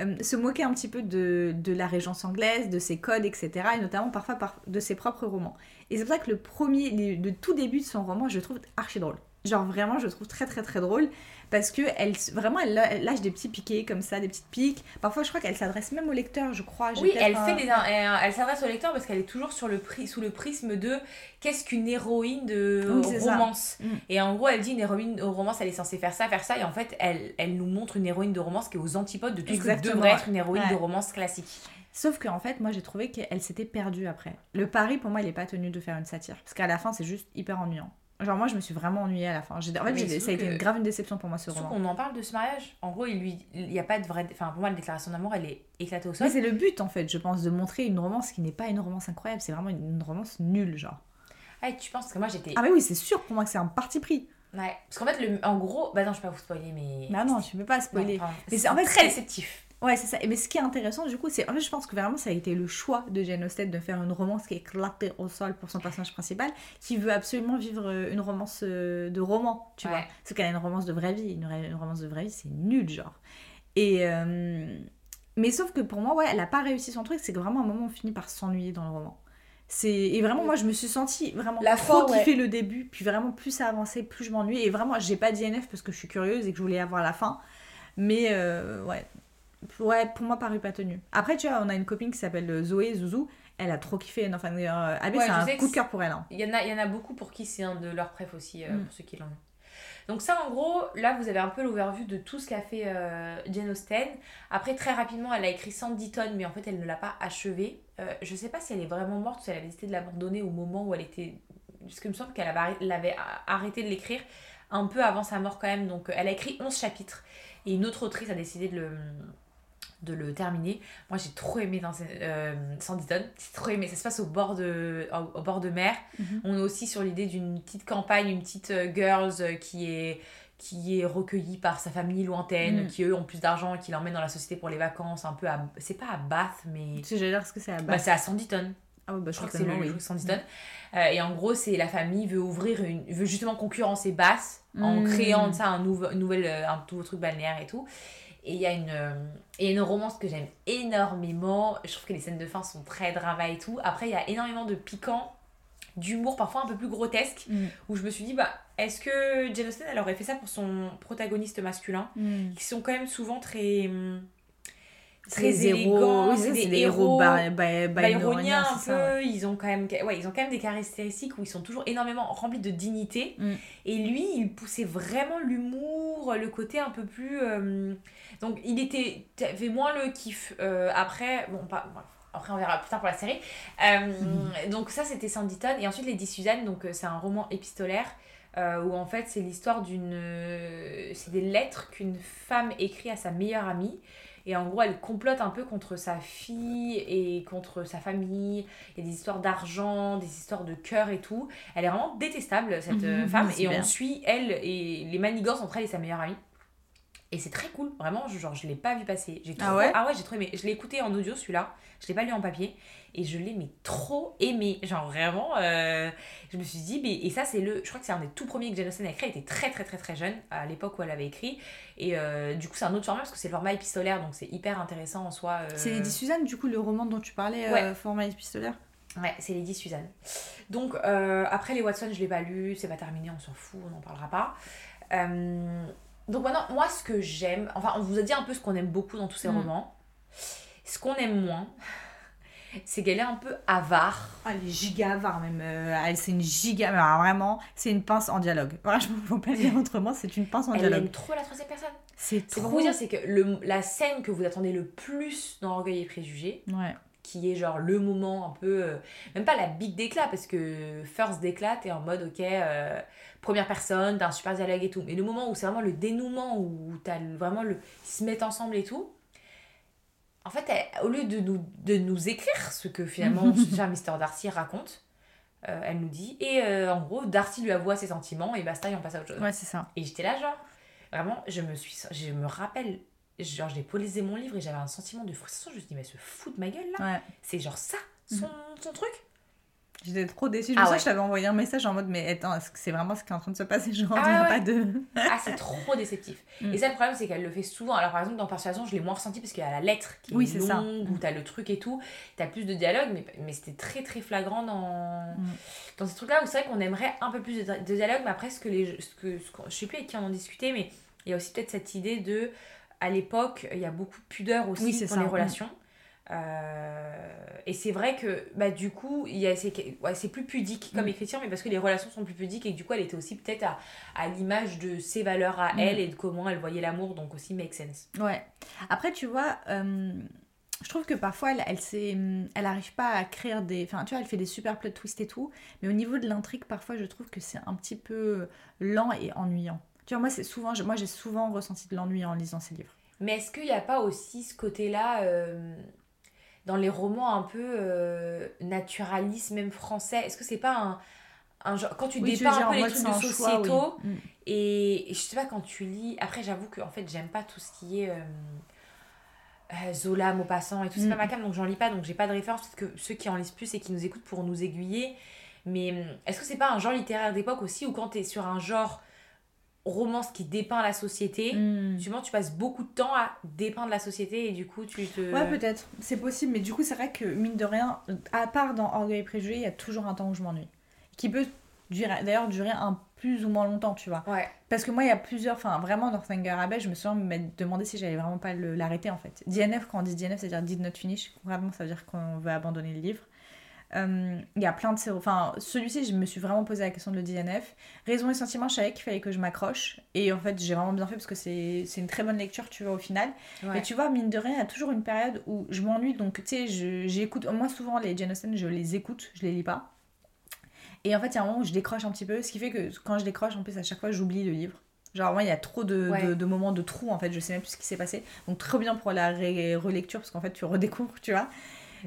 euh, se moquer un petit peu de, de la régence anglaise, de ses codes, etc. Et notamment parfois par- de ses propres romans. Et c'est pour ça que le premier, les- le tout début de son roman, je le trouve archi drôle. Genre vraiment, je trouve très très très drôle parce que elle vraiment elle, lâche des petits piquets comme ça, des petites piques. Parfois, je crois qu'elle s'adresse même au lecteur, je crois. Oui, elle un- fait des, elle, elle s'adresse au lecteur parce qu'elle est toujours sur le pri- sous le prisme de qu'est-ce qu'une héroïne de Oui, romance. Mm? Et en gros, elle dit une héroïne de romance, elle est censée faire ça, faire ça, et en fait, elle, elle nous montre une héroïne de romance qui est aux antipodes de tout ce que devrait être une héroïne ouais. de romance classique. Sauf qu'en fait, moi j'ai trouvé qu'elle s'était perdue après. Le pari pour moi, il est pas tenu de faire une satire. Parce qu'à la fin, c'est juste hyper ennuyant. Genre, moi je me suis vraiment ennuyée à la fin. J'ai- En fait, ça a été une grave une déception pour moi ce roman. qu'on en parle de ce mariage. En gros, il lui, il y a pas de vraie, enfin pour moi, la déclaration d'amour, elle est éclatée au sol. Mais c'est le but en fait, je pense, de montrer une romance qui n'est pas une romance incroyable, c'est vraiment une, une romance nulle, genre. Ah, et tu penses que moi j'étais. Ah, mais oui, c'est sûr pour moi que c'est un parti pris. Ouais. Parce qu'en fait, le, en gros, bah non, je vais pas vous spoiler, mais. Bah non, tu peux pas spoiler. Mais c'est- en fait, très déceptif. Ouais, c'est ça. Mais ce qui est intéressant, du coup, c'est. En fait, je pense que vraiment, ça a été le choix de Jane Austen de faire une romance qui est éclatée au sol pour son personnage principal, qui veut absolument vivre euh, une romance euh, de roman, tu Ouais. vois. Parce qu'elle a une romance de vraie vie. Une, romance de vraie vie, c'est nul, genre. Et. euh, Mais sauf que pour moi, ouais, elle a pas réussi son truc, c'est que vraiment, à un moment, on finit par s'ennuyer dans le roman. C'est... Et vraiment, moi, je me suis sentie vraiment La trop fin, ouais. le début, puis vraiment, plus ça avançait, plus je m'ennuie. Et vraiment, j'ai pas dit NF parce que je suis curieuse et que je voulais avoir la fin. Mais euh, ouais, ouais, pour moi, paru pas tenu. Après, tu vois, on a une copine qui s'appelle euh, Zoé Zouzou. Elle a trop kiffé. Enfin, euh, Abby, Ouais, c'est un coup de cœur pour elle. hein. Il y, en a, il y en a beaucoup pour qui c'est un de leurs préf aussi, euh, Mm. pour ceux qui l'ont. Donc ça, en gros, là, vous avez un peu l'overview de tout ce qu'a fait euh, Jane Austen. Après, très rapidement, elle a écrit Sandy tonnes, mais en fait, elle ne l'a pas achevé. Euh, je sais pas si elle est vraiment morte, si elle a décidé de l'abandonner au moment où elle était... Parce que il me semble qu'elle avait, arrêté de l'écrire un peu avant sa mort quand même. Donc, elle a écrit 11 chapitres. Et une autre autrice a décidé de le, de le terminer. Moi, j'ai trop aimé dans euh, Sanditon. J'ai trop aimé. Ça se passe au bord de, au, au bord de mer. Mhm. On est aussi sur l'idée d'une petite campagne, une petite euh, girls euh, qui est qui est recueillie par sa famille lointaine, Mhm. qui eux ont plus d'argent et qui l'emmène dans la société pour les vacances, un peu à... C'est pas à Bath, mais... Tu sais, j'allais dire ce que c'est à Bah, base. c'est à Sanditon. ah bah, Je crois que c'est le oui. Sanditon. Euh, et en gros, c'est la famille veut ouvrir une... veut justement concurrencer Bath en Mhm. créant ça un nouveau, nouvel, euh, un nouveau truc balnéaire et tout. Et il y a une, euh, et une romance que j'aime énormément. Je trouve que les scènes de fin sont très drama et tout. Après, il y a énormément de piquant, d'humour parfois un peu plus grotesque, Mm. où je me suis dit, bah, est-ce que Jane Austen, elle aurait fait ça pour son protagoniste masculin? Mm. Qui sont quand même souvent très. hum, Très élégants, oui, c'est des des héros héros ba- ba- byroniens byroniens, un peu, ouais. ils ont quand même ouais, ils ont quand même des caractéristiques où ils sont toujours énormément remplis de dignité Mm. et lui il poussait vraiment l'humour le côté un peu plus euh, donc il était t'avais moins le kiff Euh, après bon pas bref, après on verra plus tard pour la série Euh, donc ça c'était Sanditon et ensuite Lady Suzanne donc c'est un roman épistolaire euh, où en fait c'est l'histoire d'une c'est des lettres qu'une femme écrit à sa meilleure amie et en gros, elle complote un peu contre sa fille et contre sa famille. Il y a des histoires d'argent, des histoires de cœur et tout. Elle est vraiment détestable, cette euh, Mhm, femme. c'est Et on suit elle et les manigances entre elle et sa meilleure amie. Et c'est très cool, vraiment, je- genre je l'ai pas vu passer. J'ai trop, Ah ouais j'ai trop aimé. Je l'ai écouté en audio celui-là, je l'ai pas lu en papier et je l'ai mais trop aimé. Genre vraiment, euh, je me suis dit, mais, et ça c'est le, je crois que c'est un des tout premiers que Jane Austen a écrit, elle était très très très très jeune à l'époque où elle avait écrit. Et euh, du coup c'est un autre format parce que c'est le format épistolaire donc c'est hyper intéressant en soi. euh, C'est Lady Suzanne, du coup, le roman dont tu parlais, Ouais. format épistolaire? Ouais, c'est Lady Suzanne. Donc, après les Watson, je l'ai pas lu, c'est pas terminé, on s'en fout, on n'en parlera pas. Donc maintenant, moi, ce que j'aime, enfin, on vous a dit un peu ce qu'on aime beaucoup dans tous ces Mm. romans. Ce qu'on aime moins, c'est qu'elle est un peu avare. Ah, elle est giga avare, même. euh, elle, c'est une giga. alors, vraiment, c'est une pince en dialogue. Franchement, faut pas le dire autrement, c'est une pince en Elle dialogue. aime trop la troisième personne. C'est trop. pour vous dire, c'est que le, la scène que vous attendez le plus dans Orgueil et Préjugés, Ouais. Qui est genre le moment un peu euh, même pas la big d'éclat parce que first d'éclat t'es en mode ok euh, première personne t'as un super dialogue et tout mais le moment où c'est vraiment le dénouement où t'as vraiment le ils se mettent ensemble et tout en fait elle- au lieu de nous de nous écrire ce que finalement Mr Darcy raconte euh, elle nous dit et en gros Darcy lui avoue ses sentiments et basta et on passe à autre chose Ouais, c'est ça. et j'étais là, genre, vraiment, je me suis. Je me rappelle, genre, j'ai posé mon livre et j'avais un sentiment de frustration. Je me suis dit, mais elle se fout de ma gueule là. Ouais. C'est genre ça, son, son truc? J'étais trop déçue. Je Ah souviens, ouais. je t'avais envoyé un message en mode, mais attends, est-ce que c'est vraiment ce qui est en train de se passer? Genre, Ah a ouais, pas de. Ah, c'est trop déceptif. Mm. Et ça, le problème, c'est qu'elle le fait souvent. Alors, par exemple, dans Persuasion, je l'ai moins ressenti parce qu'il y a la lettre qui est Oui, c'est ça. longue, où t'as le truc et tout. T'as plus de dialogue, mais, mais c'était très très flagrant dans, Mm. dans ces trucs-là où c'est vrai qu'on aimerait un peu plus de, dialogue, mais après, ce que les. Ce que, ce je sais plus avec qui on en discutait, mais il y a aussi peut-être cette idée de. À l'époque, il y a beaucoup de pudeur aussi Oui, pour ça. les relations. Euh, et c'est vrai que bah, du coup, c'est, ouais, plus pudique comme Mm. écriture, mais parce que les relations sont plus pudiques et que, du coup, elle était aussi peut-être à, à l'image de ses valeurs à Mm. elle et de comment elle voyait l'amour, donc aussi make sense. Ouais. Après, tu vois, euh, je trouve que parfois, elle, elle, elle arrive pas à créer des. Enfin, tu vois, elle fait des super plot twists et tout. Mais au niveau de l'intrigue, parfois, je trouve que c'est un petit peu lent et ennuyant. Tu vois, moi, c'est souvent, moi, j'ai souvent ressenti de l'ennui en lisant ces livres. Mais est-ce qu'il n'y a pas aussi ce côté-là euh, dans les romans un peu euh, naturalistes, même français? Est-ce que c'est pas un, un genre. Quand tu Oui, tu dépeins un peu les trucs de choix, oui. sociétaux, Mm. et, et je sais pas, quand tu lis. Après, j'avoue que en fait, j'aime pas tout ce qui est. euh, euh, Zola, Maupassant et tout, c'est Mm. pas ma cam, donc j'en lis pas, donc j'ai pas de référence. Peut-être que ceux qui en lisent plus et qui nous écoutent pour nous aiguiller. Mais hum, est-ce que c'est pas un genre littéraire d'époque aussi, où quand t'es sur un genre romance qui dépeint la société, Mm. souvent tu passes beaucoup de temps à dépeindre la société et du coup tu te. Ouais, peut-être, c'est possible, mais du coup, c'est vrai que mine de rien, à part dans Orgueil et Préjugés, il y a toujours un temps où je m'ennuie. Qui peut durer, d'ailleurs durer un plus ou moins longtemps, tu vois. Ouais. Parce que moi, il y a plusieurs, enfin vraiment, dans Thanger Abbey, je me souviens m'être demandé si j'allais vraiment pas l'arrêter en fait. DNF, quand on dit DNF, c'est-à-dire Did Not Finish, concrètement, ça veut dire qu'on veut abandonner le livre. Euh, Il y a plein de ces... Enfin, celui-ci, je me suis vraiment posé la question de le DNF. Raison et sentiment, je savais qu'il fallait que je m'accroche. Et en fait, j'ai vraiment bien fait parce que c'est c'est une très bonne lecture, tu vois, au final. Mais tu vois, mine de rien, il y a toujours une période où je m'ennuie. Donc, tu sais, je- j'écoute... Moi, souvent, les Jane Austen, je les écoute, je les lis pas. Et en fait, il y a un moment où je décroche un petit peu. Ce qui fait que quand je décroche, en plus, à chaque fois, j'oublie le livre. Genre, moi, il y a trop de, Ouais. de, de moments de trous, en fait. Je sais même plus ce qui s'est passé. Donc, très bien pour la relecture, parce qu'en fait, tu redécouvres, tu vois.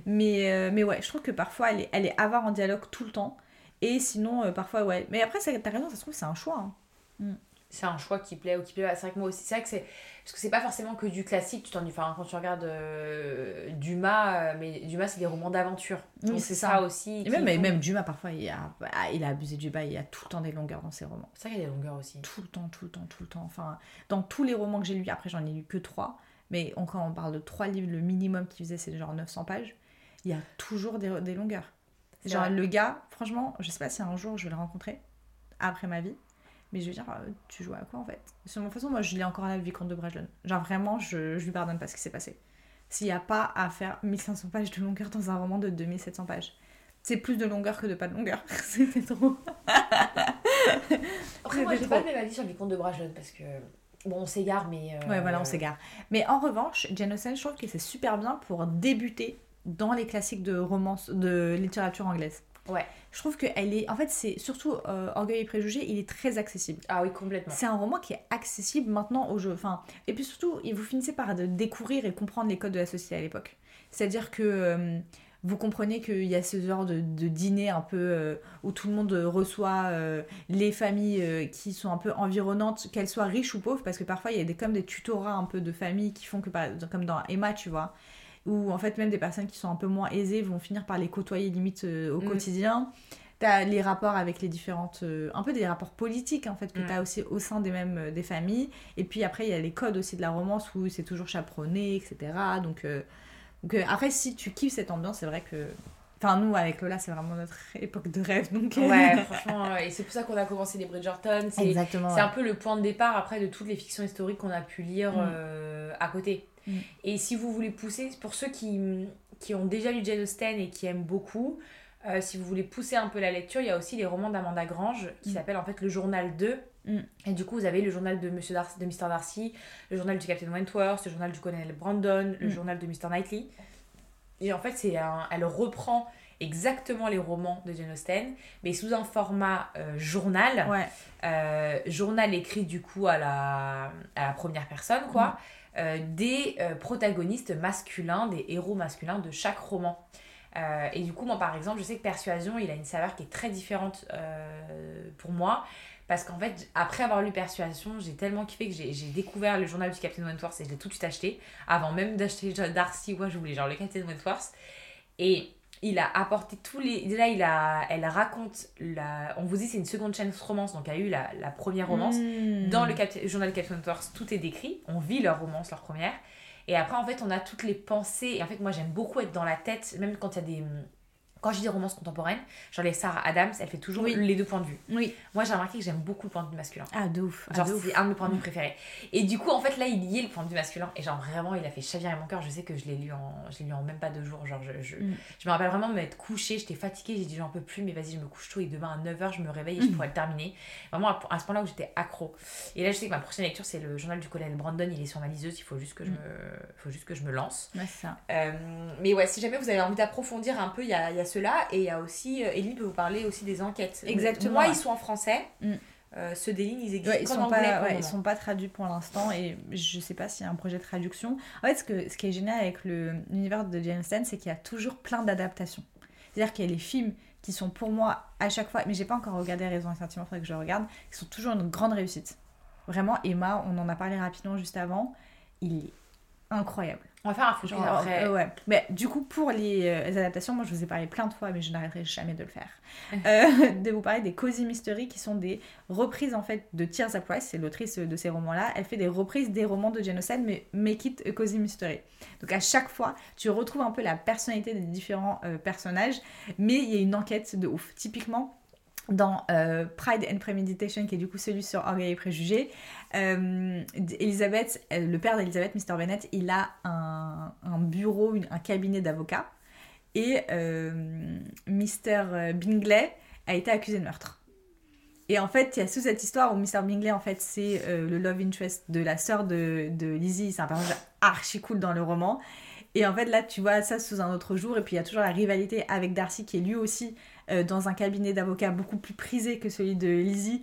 Mais, euh, mais ouais, je trouve que parfois, elle est, elle est avare en dialogue tout le temps. Et sinon, euh, parfois, ouais. Mais après, t'as raison, ça se trouve, c'est un choix. hein. c'est un choix qui plaît ou qui plaît pas. C'est vrai que moi aussi, c'est vrai que c'est. Parce que c'est pas forcément que du classique, tu t'ennuies. Enfin, quand tu regardes euh, Dumas, euh, mais Dumas, c'est des romans d'aventure. Donc c'est ça. ça, aussi. Et même, font- même Dumas, parfois, il a, ah, il a abusé du bas. Il y a tout le temps des longueurs dans ses romans. C'est vrai qu'il y a des longueurs aussi. Tout le temps, tout le temps, tout le temps. Enfin, dans tous les romans que j'ai lus, après, j'en ai lu que trois. Mais on- quand on parle de trois livres, le minimum qu'il faisait, c'est genre 900 pages. Il y a toujours des, des longueurs. Genre, vrai. le gars, franchement, je sais pas si un jour je vais le rencontrer après ma vie. Mais je veux dire, euh, tu joues à quoi en fait? De toute façon, moi je lis encore là le Vicomte de Bragelonne. Genre vraiment, je, je lui pardonne pas ce qui s'est passé. S'il n'y a pas à faire 1500 pages de longueur dans un roman de 2700 pages, c'est plus de longueur que de pas de longueur. C'était trop. Après, moi, j'ai pas le même avis sur les contes de Bragelonne parce que. Bon, on s'égare, mais. euh, Ouais, voilà, on s'égare. Mais en revanche, Jane Austen, je trouve que c'est super bien pour débuter dans les classiques de romance, de littérature anglaise. Ouais. Je trouve que elle est. En fait, c'est surtout euh, Orgueil et Préjugés, il est très accessible. Ah oui, complètement. C'est un roman qui est accessible maintenant au jeu. Enfin, et puis surtout, vous finissez par de découvrir et comprendre les codes de la société à l'époque. C'est-à-dire que euh, vous comprenez qu'il y a ce genre de, de dîner un peu euh, où tout le monde reçoit euh, les familles euh, qui sont un peu environnantes, qu'elles soient riches ou pauvres, parce que parfois il y a des, comme des tutorats un peu de famille qui font que, par- comme dans Emma, tu vois, où en fait même des personnes qui sont un peu moins aisées vont finir par les côtoyer limite euh, au Mm. quotidien. T'as les rapports avec les différentes. euh, un peu des rapports politiques en fait que Mm. t'as aussi au sein des mêmes euh, des familles. Et puis après, il y a les codes aussi de la romance où c'est toujours chaperonné, etc. Donc, donc après, si tu kiffes cette ambiance, c'est vrai que. Enfin, nous, avec Lola, c'est vraiment notre époque de rêve. Donc, euh, Ouais, franchement, euh, et c'est pour ça qu'on a commencé les Bridgerton. C'est Exactement. c'est un peu le point de départ après de toutes les fictions historiques qu'on a pu lire Mm. euh, à côté. Mm. Et si vous voulez pousser, pour ceux qui, qui ont déjà lu Jane Austen et qui aiment beaucoup, euh, si vous voulez pousser un peu la lecture, il y a aussi les romans d'Amanda Grange qui Mm. s'appellent en fait Le Journal 2. Mm. Et du coup, vous avez le journal de, Monsieur Darcy, de Mr. Darcy, le journal du Captain Wentworth, le journal du colonel Brandon, le journal de Mr. Knightley. Et en fait, c'est un- elle reprend exactement les romans de Jane Austen, mais sous un format euh, journal. Ouais. Euh, journal écrit du coup à la, à la première personne, quoi, euh, des protagonistes masculins, des héros masculins de chaque roman. Et du coup, moi par exemple, je sais que Persuasion, il a une saveur qui est très différente pour moi. Parce qu'en fait, après avoir lu Persuasion, j'ai tellement kiffé que j'ai découvert le journal du Captain Wentworth et je l'ai tout de suite acheté. Avant même d'acheter Darcy, je voulais genre le Captain Wentworth. Et il a apporté tous les. Déjà, il a, elle raconte. La... On vous dit, c'est une seconde chaîne romance, donc il y a eu la, la première romance. Mm. Dans le Cap- journal Captain Wentworth, tout est décrit. On vit leur romance, leur première. Et après, en fait, on a toutes les pensées. Et en fait, moi, j'aime beaucoup être dans la tête, même quand il y a des. Quand je dis des romances contemporaines, genre les Sarah Adams, elle fait toujours Oui. les deux points de vue. Oui. Moi, j'ai remarqué que j'aime beaucoup le point de vue masculin. Ah, de ouf. ah, Genre, c'est un de mes points de vue préférés. Et du coup, en fait, là, il y est le point de vue masculin. Et genre, vraiment, il a fait chavirer mon cœur. Je sais que je l'ai lu en, je lu en même pas deux jours. Genre, je, je, Mm. je me rappelle vraiment m'être couchée. J'étais fatiguée. J'ai dit, j'en peux plus, mais vas-y, je me couche tôt. Et demain à 9h, je me réveille et je Mm. pourrais le terminer. Vraiment, à, ce point-là où j'étais accro. Et là, je sais que ma prochaine lecture, c'est le journal du colonel Brandon. Il est sur ma liseuse. Il faut juste que je Mm. me, faut juste que je me lance. Ouais, ça. Euh, mais ouais, si jamais vous avez envie d'approfondir un peu, il y a, il y a cela. Et il y a aussi, euh, Eline peut vous parler aussi des enquêtes. Exactement, Moi, ouais. ils sont en français. Mm. Euh, ceux des lignes, ils existent Ouais, ils qu'en sont anglais pas, ouais, ils sont pas traduits pour l'instant et je sais pas s'il y a un projet de traduction. En fait, ce, que, ce qui est génial avec l'univers de Jane Austen, c'est qu'il y a toujours plein d'adaptations. C'est-à-dire qu'il y a les films qui sont pour moi à chaque fois, mais j'ai pas encore regardé Raison et Sentiment, faudrait que je regarde, qui sont toujours une grande réussite. Vraiment, Emma, on en a parlé rapidement juste avant, il est incroyable. On va faire un focus Genre, après. euh, ouais. Mais du coup, pour les, euh, les adaptations, moi je vous ai parlé plein de fois, mais je n'arrêterai jamais de le faire. Euh, de vous parler des Cozy Mystery qui sont des reprises en fait de Tirza Price, c'est l'autrice de ces romans-là. Elle fait des reprises des romans de Jane Austen, mais make it a Cozy Mystery. Donc à chaque fois, tu retrouves un peu la personnalité des différents personnages, mais il y a une enquête de ouf. Typiquement, dans euh, Pride and Premeditation, qui est du coup celui sur Orgueil et Préjugés, euh, Elisabeth, euh, le père d'Elisabeth, Mr. Bennett, il a un, bureau, un cabinet d'avocats. et euh, Mr. Bingley a été accusé de meurtre. Et en fait, il y a toute cette histoire où Mr. Bingley, en fait, c'est le love interest de la sœur de, de Lizzie. C'est un personnage archi cool dans le roman. Et en fait, là, tu vois ça sous un autre jour. Et puis, il y a toujours la rivalité avec Darcy, qui est lui aussi euh, dans un cabinet d'avocats beaucoup plus prisé que celui de Lizzie.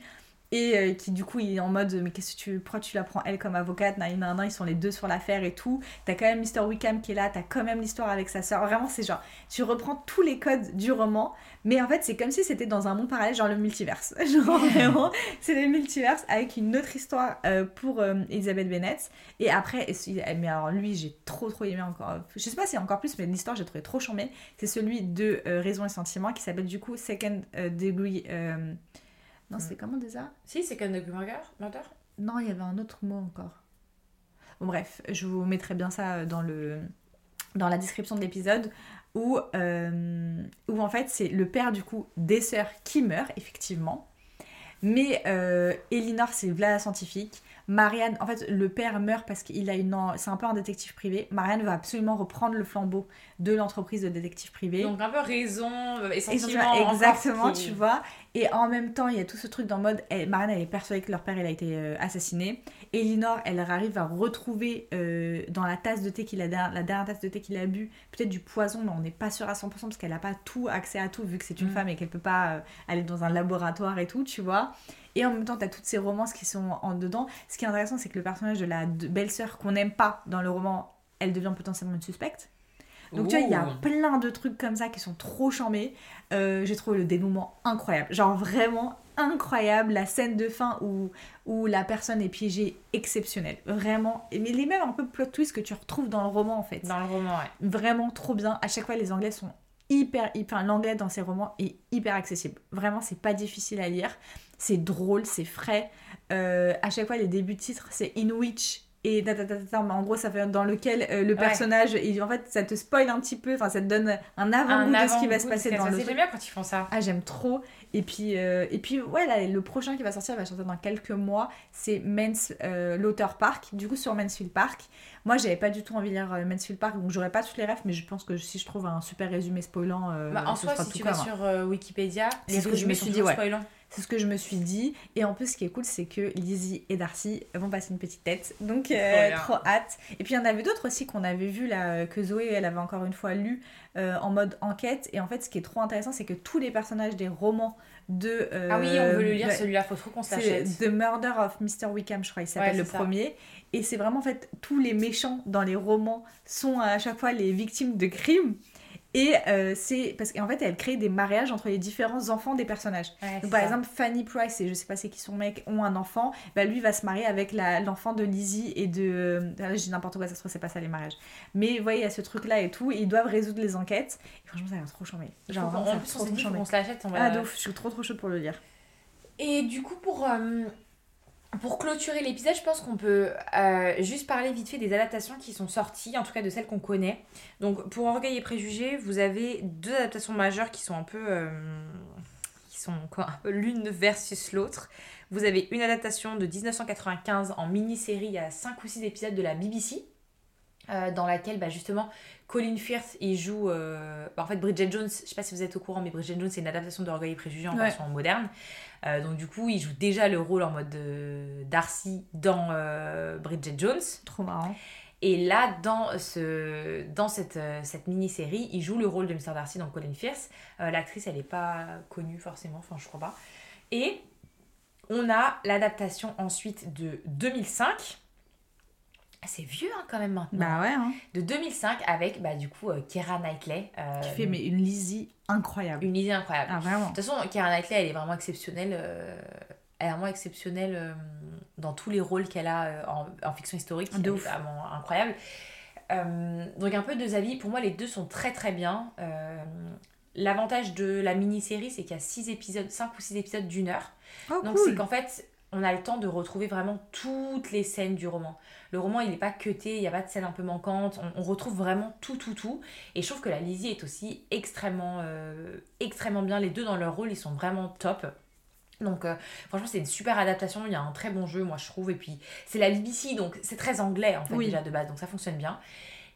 Et euh, qui, du coup, il est en mode Mais qu'est-ce que tu, pourquoi tu la prends elle comme avocate nan, nan, nan, Ils sont les deux sur l'affaire et tout. T'as quand même Mr. Wickham qui est là. T'as quand même l'histoire avec sa sœur. Vraiment, c'est genre, tu reprends tous les codes du roman. Mais en fait, c'est comme si c'était dans un monde parallèle, genre le multiverse. Genre, vraiment, c'est le multiverse avec une autre histoire euh, pour euh, Elizabeth Bennet. Et après, et si- mais alors lui, j'ai trop trop aimé encore. Je sais pas si encore plus, mais l'histoire, j'ai trouvé trop chambé. C'est celui de euh, Raison et Sentiment qui s'appelle du coup Second euh, Degree. Non, c'était comment déjà? Si, c'est Murder Murder Non, il y avait un autre mot encore. Bon, bref, je vous mettrai bien ça euh, dans, le, dans la description de l'épisode où, euh, où en fait c'est le père du coup des sœurs qui meurt, effectivement. Mais euh, Elinor, c'est la scientifique. Marianne, en fait, le père meurt parce qu'il a une. C'est un peu un détective privé. Marianne va absolument reprendre le flambeau de l'entreprise de détective privé. Donc un peu raison euh, et Et sentiment. surtout- exactement, qui- tu vois. Et en même temps, il y a tout ce truc dans le mode. Elle, Marianne, elle est persuadée que leur père, il a été euh, assassiné. Elinor, elle arrive à retrouver euh, dans la tasse de thé qu'il a, la dernière tasse de thé qu'il a bu, peut-être du poison, mais on n'est pas sûr à 100% parce qu'elle n'a pas tout accès à tout, vu que c'est une Mm. femme et qu'elle peut pas euh, aller dans un laboratoire et tout, tu vois. Et en même temps, tu as toutes ces romances qui sont en dedans. Ce qui est intéressant, c'est que le personnage de la belle-sœur qu'on n'aime pas dans le roman, elle devient potentiellement une suspecte. Donc tu vois, il y a plein de trucs comme ça qui sont trop charmés. Euh, J'ai trouvé le dénouement incroyable. Genre vraiment incroyable. La scène de fin où, où la personne est piégée, exceptionnelle. Vraiment. Mais les mêmes un peu plot twists que tu retrouves dans le roman en fait. Dans le roman, ouais. Vraiment trop bien. À chaque fois, les anglais sont hyper, hyper l'anglais dans ces romans est hyper accessible. Vraiment, c'est pas difficile à lire. C'est drôle, c'est frais. Euh, à chaque fois, les débuts de titres, c'est In Which et mais en gros, ça fait dans lequel euh, le Ouais. personnage, il- en fait, ça te spoil un petit peu, enfin, ça te donne un avant-goût de ce qui va se passer dans le. J'aime bien quand ils font ça. ah, j'aime trop. Et puis, euh, et puis ouais, là, le prochain qui va sortir, il va sortir dans quelques mois. C'est l'auteur Park, du coup, sur Mansfield Park. Moi, j'avais pas du tout envie de lire Mansfield Park, donc j'aurais pas tous les rêves, mais je pense que si je trouve un super résumé spoilant, Bah, en ce soi, sera si tout tu vas sur Wikipédia, les que je me résumés suis sont dit, toujours ouais. spoilants. C'est ce que je me suis dit. Et en plus, ce qui est cool, c'est que Lizzie et Darcy vont passer une petite tête. Donc, euh, trop hâte. Et puis, il y en avait d'autres aussi qu'on avait vu là, euh, que Zoé, elle avait encore une fois lu euh, en mode enquête. Et en fait, ce qui est trop intéressant, c'est que tous les personnages des romans de. euh, Ah oui, on veut le lire ouais, celui-là, faut trop qu'on l'achète. The Murder of Mr. Wickham, je crois, il s'appelle Ouais, le ça. premier. Et c'est vraiment, en fait, tous les méchants dans les romans sont à chaque fois les victimes de crimes. Et euh, c'est parce qu'en fait, elle crée des mariages entre les différents enfants des personnages. Ouais, Donc, par ça. exemple, Fanny Price et je sais pas c'est qui son mec ont un enfant, bah, lui va se marier avec l'enfant de Lizzie et de. euh, là, j'ai n'importe quoi, ça se trouve, c'est pas ça les mariages. Mais vous voyez, il y a ce truc là et tout, et ils doivent résoudre les enquêtes. Et franchement, ça a l'air trop chambé. Genre, vraiment, ça a trop, on trop dit se l'achète. on va- Ah, ouf, je suis trop trop chaude pour le lire. Et du coup, pour, euh, pour clôturer l'épisode, je pense qu'on peut euh, juste parler vite fait des adaptations qui sont sorties, en tout cas de celles qu'on connaît. Donc, pour Orgueil et Préjugés, vous avez deux adaptations majeures qui sont un peu. euh, qui sont quoi, un peu l'une versus l'autre. Vous avez une adaptation de 1995 en mini-série à 5 ou 6 épisodes de la BBC. euh, dans laquelle bah, justement Colin Firth il joue bah, en fait Bridget Jones je sais pas si vous êtes au courant mais Bridget Jones c'est une adaptation de Orgueil et Préjugés en Ouais. version moderne euh, donc du coup, il joue déjà le rôle en mode euh, Darcy dans euh, Bridget Jones. Trop marrant. Et là, dans, ce, dans cette, cette mini-série, il joue le rôle de Mr. Darcy dans Colin Firth. Euh, L'actrice, elle n'est pas connue forcément, enfin je crois pas. Et on a l'adaptation ensuite de 2005. C'est vieux hein, quand même maintenant. Bah ouais, hein. De 2005 avec bah, du coup euh, Keira Knightley. euh, Qui fait mais une Lizzie incroyable. une idée incroyable. Ah vraiment. De toute façon, Keira Knightley, elle est vraiment exceptionnelle. euh, elle est vraiment exceptionnelle euh, dans tous les rôles qu'elle a en, en fiction historique. De ouf. vraiment incroyable. Donc un peu deux avis. Pour moi, les deux sont très très bien. L'avantage de la mini-série, c'est qu'il y a six épisodes, 5 ou 6 épisodes d'une heure. Oh Donc c'est qu'en fait, on a le temps de retrouver vraiment toutes les scènes du roman. Le roman, il n'est pas cuté, il n'y a pas de scène un peu manquante. On, on retrouve vraiment tout, tout, tout. Et je trouve que la Lizzie est aussi extrêmement, euh, extrêmement bien. Les deux dans leur rôle, ils sont vraiment top. Donc euh, franchement, c'est une super adaptation. Il y a un très bon jeu, moi je trouve. Et puis c'est la BBC, donc c'est très anglais en fait Oui. déjà de base, donc ça fonctionne bien.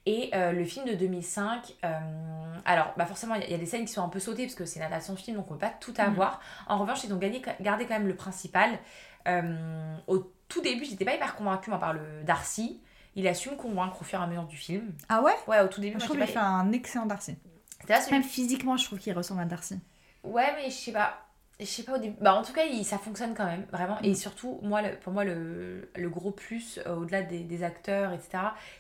Et euh, le film de 2005, euh, alors bah forcément il y, a- il y a des scènes qui sont un peu sautées parce que c'est une adaptation de film donc on peut pas tout avoir. En revanche ils ont gagné, gardé quand même le principal. Euh, au tout début j'étais pas hyper convaincue moi par le Darcy. Il a su me convaincre au fur et à mesure du film. Ah ouais? Ouais au tout début Je trouve qu'il fait un excellent Darcy. Là celui- Même physiquement, je trouve qu'il ressemble à Darcy. Ouais, mais je sais pas. Je sais pas au début. Bah, en tout cas, il- ça fonctionne quand même, vraiment. Mm. Et surtout, moi, le- pour moi, le, le gros plus, euh, au-delà des, des acteurs, etc.,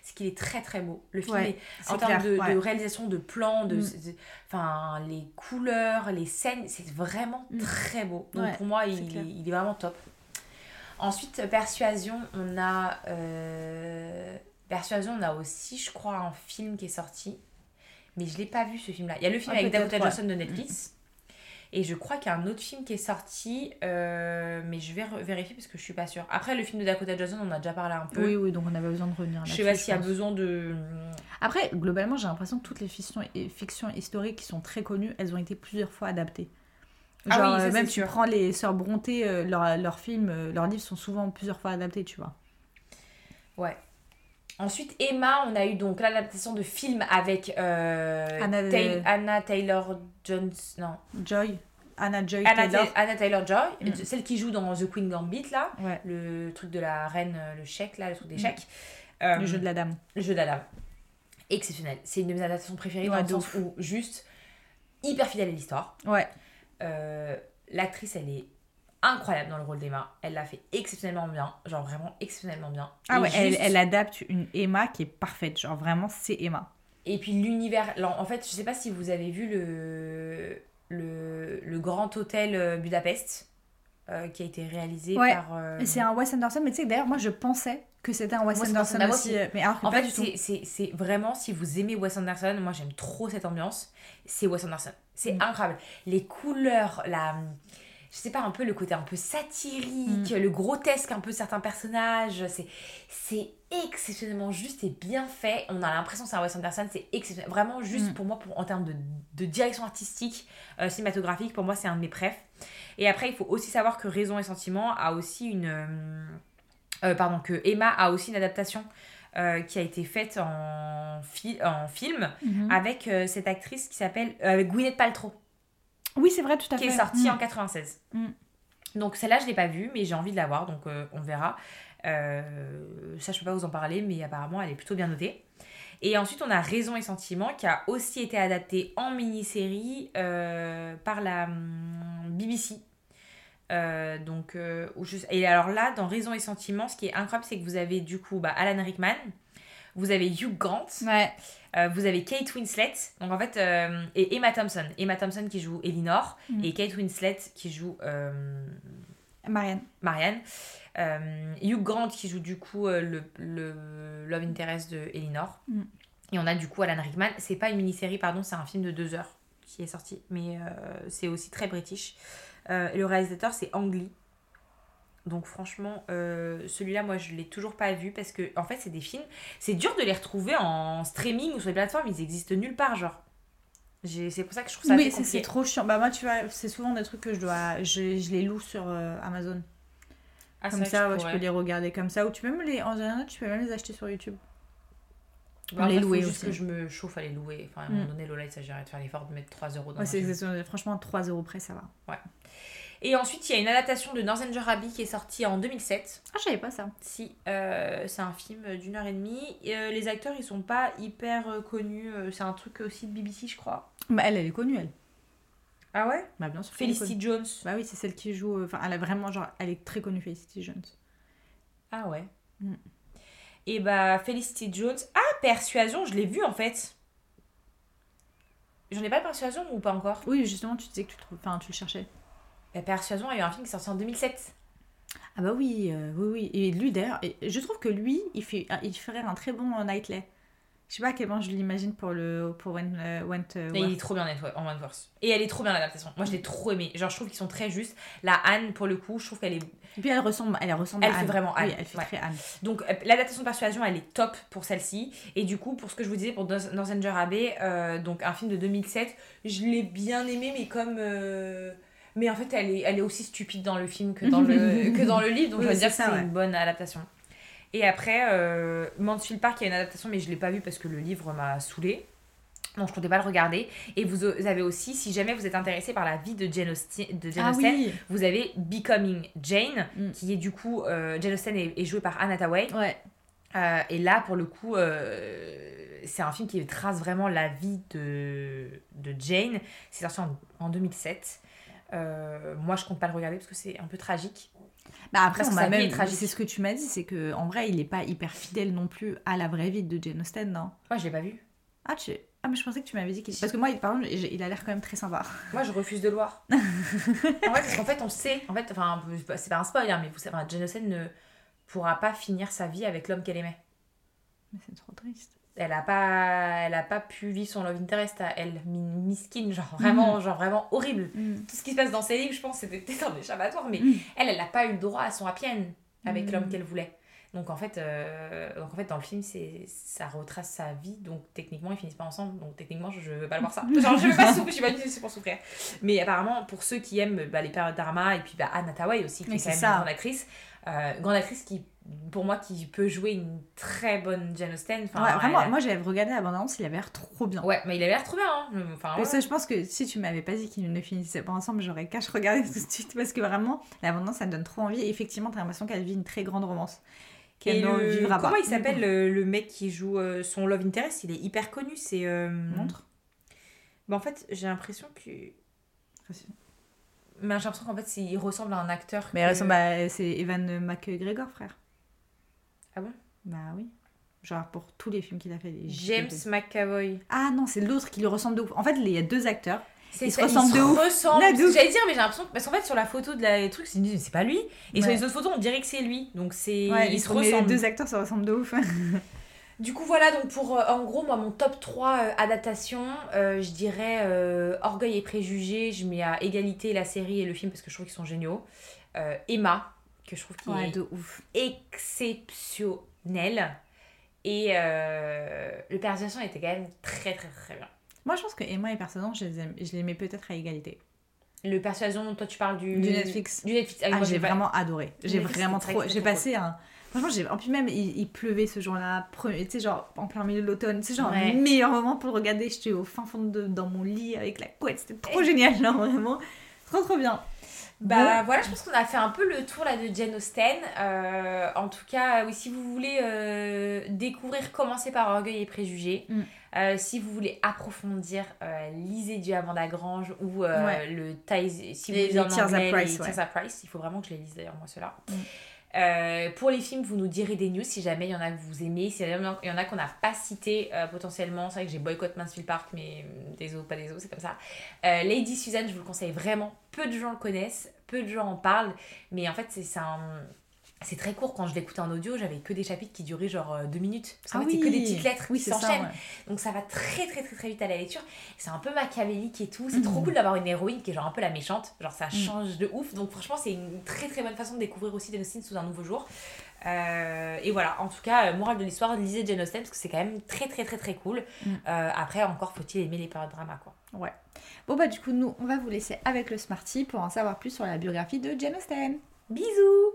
c'est qu'il est très très beau. Le film Ouais, est, en termes de, ouais. de réalisation, de plans, de, Mm. enfin, les couleurs, les scènes, c'est vraiment Mm. très beau. Donc Ouais, pour moi, il, il est vraiment top. Ensuite, Persuasion, on a. euh, Persuasion, on a aussi, je crois, un film qui est sorti. Mais je l'ai pas vu ce film-là. Il y a le film Ah, avec Dakota. Johnson de Netflix. Et je crois qu'il y a un autre film qui est sorti, euh, mais je vais vérifier parce que je suis pas sûre. Après, le film de Dakota Johnson, on a déjà parlé un peu. Oui, oui, donc on avait besoin de revenir je là-dessus. sais pas s'il y a besoin de. Après, globalement, j'ai l'impression que toutes les fictions historiques qui sont très connues, elles ont été plusieurs fois adaptées. Ah Genre, oui, ça, euh, même tu sûr. prends les sœurs Brontë, euh, leurs leurs films, euh, leurs livres sont souvent plusieurs fois adaptés, tu vois. Ouais. Ensuite, Emma, on a eu donc l'adaptation de film avec euh, Anna- Tay- Anna Taylor Jones. Non. Joy, Anna Joy Anna, Taylor. Ta- Anna Taylor Joy, Mm. celle qui joue dans The Queen Gambit, là. Ouais, Le truc de la reine, euh, le chèque, là, le truc des Mm. chèques. Euh, le jeu de la dame. Le jeu de la dame. Exceptionnel. C'est une de mes adaptations préférées Ouais, dans le sens où juste hyper fidèle à l'histoire. Ouais, Euh, L'actrice, elle est incroyable dans le rôle d'Emma. Elle l'a fait exceptionnellement bien. Genre vraiment exceptionnellement bien. ah Et ouais elle, juste- elle adapte une Emma qui est parfaite. Genre, vraiment, c'est Emma. Et puis l'univers. En fait, je sais pas si vous avez vu le, le, le Grand Hôtel euh, Budapest euh, qui a été réalisé Ouais. par. euh, C'est un Wes Anderson, mais tu sais que d'ailleurs, moi, je pensais que c'était un Wes Wes Anderson Anderson, aussi. aussi. Mais alors que En pas fait, c'est vraiment, si vous aimez Wes Anderson, moi j'aime trop cette ambiance, c'est Wes Anderson. C'est Mm. incroyable. Les couleurs, la. Je sais pas, un peu le côté un peu satirique, Mm. le grotesque un peu de certains personnages. C'est c'est exceptionnellement juste et bien fait. On a l'impression que c'est un Wes Anderson, c'est exceptionnel. Vraiment, juste Mm. pour moi, pour, en termes de, de direction artistique, euh, cinématographique, pour moi, c'est un de mes préfs. Et après, il faut aussi savoir que Raison et Sentiment a aussi une. euh, euh, pardon, que Emma a aussi une adaptation euh, qui a été faite en, fi- en film Mhm. avec euh, cette actrice qui s'appelle avec Gwyneth Paltrow, Oui, c'est vrai, tout à qui fait. est sortie Mm. en 96. Mm. Donc celle-là, je l'ai pas vue, mais j'ai envie de la voir, donc euh, on verra. Euh, ça, je peux pas vous en parler, mais apparemment, elle est plutôt bien notée. Et ensuite, on a Raison et Sentiment, qui a aussi été adapté en mini-série euh, par la hum, BBC. Donc, je- Et alors là, dans Raison et Sentiment, ce qui est incroyable, c'est que vous avez du coup bah, Alan Rickman, vous avez Hugh Grant, Ouais. euh, vous avez Kate Winslet, donc en fait, euh, et Emma Thompson. Emma Thompson qui joue Elinor, Mm. et Kate Winslet qui joue euh, Marianne. Marianne. Hugh Grant qui joue du coup le, le love interest de Elinor. Mm. Et on a du coup Alan Rickman. C'est pas une mini-série, pardon, c'est un film de deux heures qui est sorti, mais c'est aussi très british. Le réalisateur, c'est Ang Lee. Donc franchement, euh, celui-là, moi, je l'ai toujours pas vu parce que, en fait, c'est des films. C'est dur de les retrouver en streaming ou sur les plateformes. Ils existent nulle part, genre. C'est pour ça que je trouve ça Oui, c'est trop chiant. Bah, moi, tu vois, c'est souvent des trucs que je dois. Je, je les loue sur euh, Amazon. Ah, comme ça, je ouais, peux les regarder comme ça. Ou tu peux même les. En général, tu peux même les acheter sur YouTube. Bah, les louait juste aussi. que je me chauffe à les louer. Enfin, à un moment Mm. donné, Lola, il s'agirait de faire l'effort de mettre 3 euros dans Ouais, franchement 3 euros près, ça va. Et ensuite, il y a une adaptation de Northanger Abbey qui est sortie en 2007. Ah, je savais pas ça. Si, euh, c'est un film d'une heure et demie. Et, euh, les acteurs, ils sont pas hyper euh, connus. C'est un truc aussi de BBC, je crois. Bah, elle, elle est connue, elle. Ah ouais? Bah, bien sûr. Felicity. Jones. Bah oui, c'est celle qui joue. Enfin, elle a vraiment, genre, elle est très connue, Felicity Jones. Ah ouais? Mm. Et bah, Felicity Jones. Ah, Persuasion, je l'ai vu en fait. J'en ai pas Persuasion ou pas encore? Oui, justement, tu disais que tu, trouves- enfin, tu le cherchais. Bah, Persuasion, il y a eu un film qui est sorti en 2007. Ah bah oui, euh, oui, oui. Et lui, d'ailleurs, je trouve que lui, il, fait, il ferait un très bon euh, Knightley. Je sais pas à quel point je l'imagine pour le pour Went, euh, Went, euh, Et il est trop bien en Wentworth. Et elle est trop bien l'adaptation. Moi, je l'ai trop aimé. Genre, je trouve qu'ils sont très justes. La Anne, pour le coup, je trouve qu'elle est. Et puis elle ressemble, elle ressemble Elle à fait Anne. vraiment Anne, Oui, elle fait ouais. très Anne. Donc, l'adaptation de Persuasion, elle est top pour celle-ci. Et du coup, pour ce que je vous disais pour Nor- Northanger Abbey, euh, donc un film de 2007, je l'ai bien aimé, mais comme. euh, Mais en fait, elle est, elle est aussi stupide dans le film que dans le, que dans le livre. Donc, Oui, je veux dire que c'est ouais. une bonne adaptation. Et après, euh, Mansfield Park, il y a une adaptation, mais je l'ai pas vu parce que le livre m'a saoulé. Donc je comptais pas le regarder. Et vous avez aussi, si jamais vous êtes intéressé par la vie de Jane Austen, de Jane Ah Austen, oui. vous avez Becoming Jane, Mm. qui est du coup, euh, Jane Austen est, est jouée par Anna Hathaway. Ouais. Euh, et là, pour le coup, euh, c'est un film qui trace vraiment la vie de, de Jane. C'est sorti en, en 2007. Euh, moi, je compte pas le regarder parce que c'est un peu tragique. Bah après, on même. C'est ce que tu m'as dit, c'est que en vrai, il est pas hyper fidèle non plus à la vraie vie de Jane Austen, non? Moi, je l'ai pas vu. Ah, tu... ah, mais je pensais que tu m'avais dit qu'il. Parce que moi, il- par exemple, il a l'air quand même très sympa. Moi, je refuse de le voir. en fait, parce qu'en fait, on sait. En fait, enfin, c'est pas un spoil, hein, mais vous savez, Jane Austen ne pourra pas finir sa vie avec l'homme qu'elle aimait. Mais c'est trop triste. Elle a pas, elle a pas pu vivre son love interest à elle, mi- miskin, genre vraiment, genre vraiment horrible. Tout ce qui se passe dans ses livres, je pense, c'était peut-être un échappatoire, mais Mm. elle, elle n'a pas eu le droit à son happy end avec Mm. l'homme qu'elle voulait. Donc en fait, euh, donc en fait dans le film, c'est ça retrace sa vie, donc techniquement ils finissent pas ensemble, donc techniquement je veux pas le voir ça. Genre je veux pas souffrir, je suis pas ici pour souffrir. Mais apparemment pour ceux qui aiment bah, les périodes d'Arma et puis bah, Anne Hathaway aussi, qui Mais est quand même ça. une grande actrice, euh, grande actrice qui pour moi qui peut jouer une très bonne Jane Austen. Enfin, ouais, vraiment, elle moi j'avais regardé la bande-annonce, il avait l'air trop bien. Ouais, mais il a l'air trop bien. Hein. Enfin, ouais. je pense que si tu m'avais pas dit qu'ils ne finissaient pas ensemble, j'aurais cache regardé tout de suite parce que vraiment, la ça me donne trop envie. Et effectivement, t'as l'impression qu'elle vit une très grande romance. Qu'elle ne le- vivra pas. Comment il s'appelle le, le mec qui joue euh, son Love Interest? Il est hyper connu, c'est. euh, Montre. Bah, en fait, j'ai l'impression que. Mais j'ai l'impression qu'en fait, il ressemble à un acteur. Mais que- elle ressemble à- c'est Evan McGregor, frère. Ah bon? Bah oui. Genre pour tous les films qu'il a fait. les- James McAvoy. Ah non, c'est l'autre qui lui ressemble de ouf. En fait, il y a deux acteurs. Ils se ressemblent de ouf. ressemblent. J'allais dire, mais j'ai l'impression. Parce qu'en fait, sur la photo de la truc, c'est c'est pas lui. Et sur les autres photos, on dirait que c'est lui. Donc c'est. Ouais, ils se Les ressemblent. deux acteurs se ressemblent de ouf. Du coup, voilà, donc pour euh, en gros, moi, mon top 3 euh, adaptations, euh, je dirais Orgueil et Préjugés, je mets à égalité la série et le film parce que je trouve qu'ils sont géniaux. Emma, que je trouve qui ouais, est de ouf. exceptionnel. Et le personnage était quand même très très très bien. Moi, je pense que Emma et Personnage, je les, aime- je les mets peut-être à égalité. Le persuasion toi tu parles du, Du Netflix. Du Netflix. Ah, Ah, j'ai vraiment adoré. J'ai vraiment trop. J'ai passé un. Franchement, j'ai. En plus, même, il, il pleuvait ce jour-là. Tu sais, genre, en plein milieu de l'automne. C'est genre Ouais. le meilleur moment pour le regarder. J'étais au fin fond de dans mon lit avec la couette. C'était trop génial, vraiment. Trop, trop bien. Bah voilà, je pense qu'on a fait un peu le tour là de Jane Austen. Euh, en tout cas, oui, si vous voulez euh, découvrir, commencez par Orgueil et Préjugés. Mm. Euh, si vous voulez approfondir, lisez du Amanda Grange ou Ouais. le Ties. Si vous Les- les en anglais, Price, les ouais. Tears at Price. Il faut vraiment que je les lise d'ailleurs, moi, ceux-là. Mm. Euh, pour les films, vous nous direz des news si jamais il y en a que vous aimez, si jamais il y en a qu'on n'a pas cité euh, potentiellement. C'est vrai que j'ai boycott Mansfield Park, mais euh, des os, pas des os, c'est comme ça. Lady Suzanne, je vous le conseille vraiment. Peu de gens le connaissent, peu de gens en parlent, mais en fait, c'est un. C'est très court quand je l'écoutais en audio, j'avais que des chapitres qui duraient genre euh, deux minutes. Parce qu'en Ah fait, c'est que oui. des petites lettres Oui, qui s'enchaînent. ouais. Donc ça va très très très très vite à la lecture. C'est un peu machiavélique et tout. C'est Mhm. trop cool d'avoir une héroïne qui est genre un peu la méchante. Genre ça Mhm. change de ouf. Donc franchement, c'est une très très bonne façon de découvrir aussi Jane Austen sous un nouveau jour. Euh, et voilà, en tout cas, euh, morale de l'histoire, lisez Jane Austen parce que c'est quand même très très très très cool. Mhm. Euh, après, encore faut-il aimer les périodes drama quoi. Bon, bah, du coup, nous, on va vous laisser avec le Smarty pour en savoir plus sur la biographie de Jane Austen. Bisous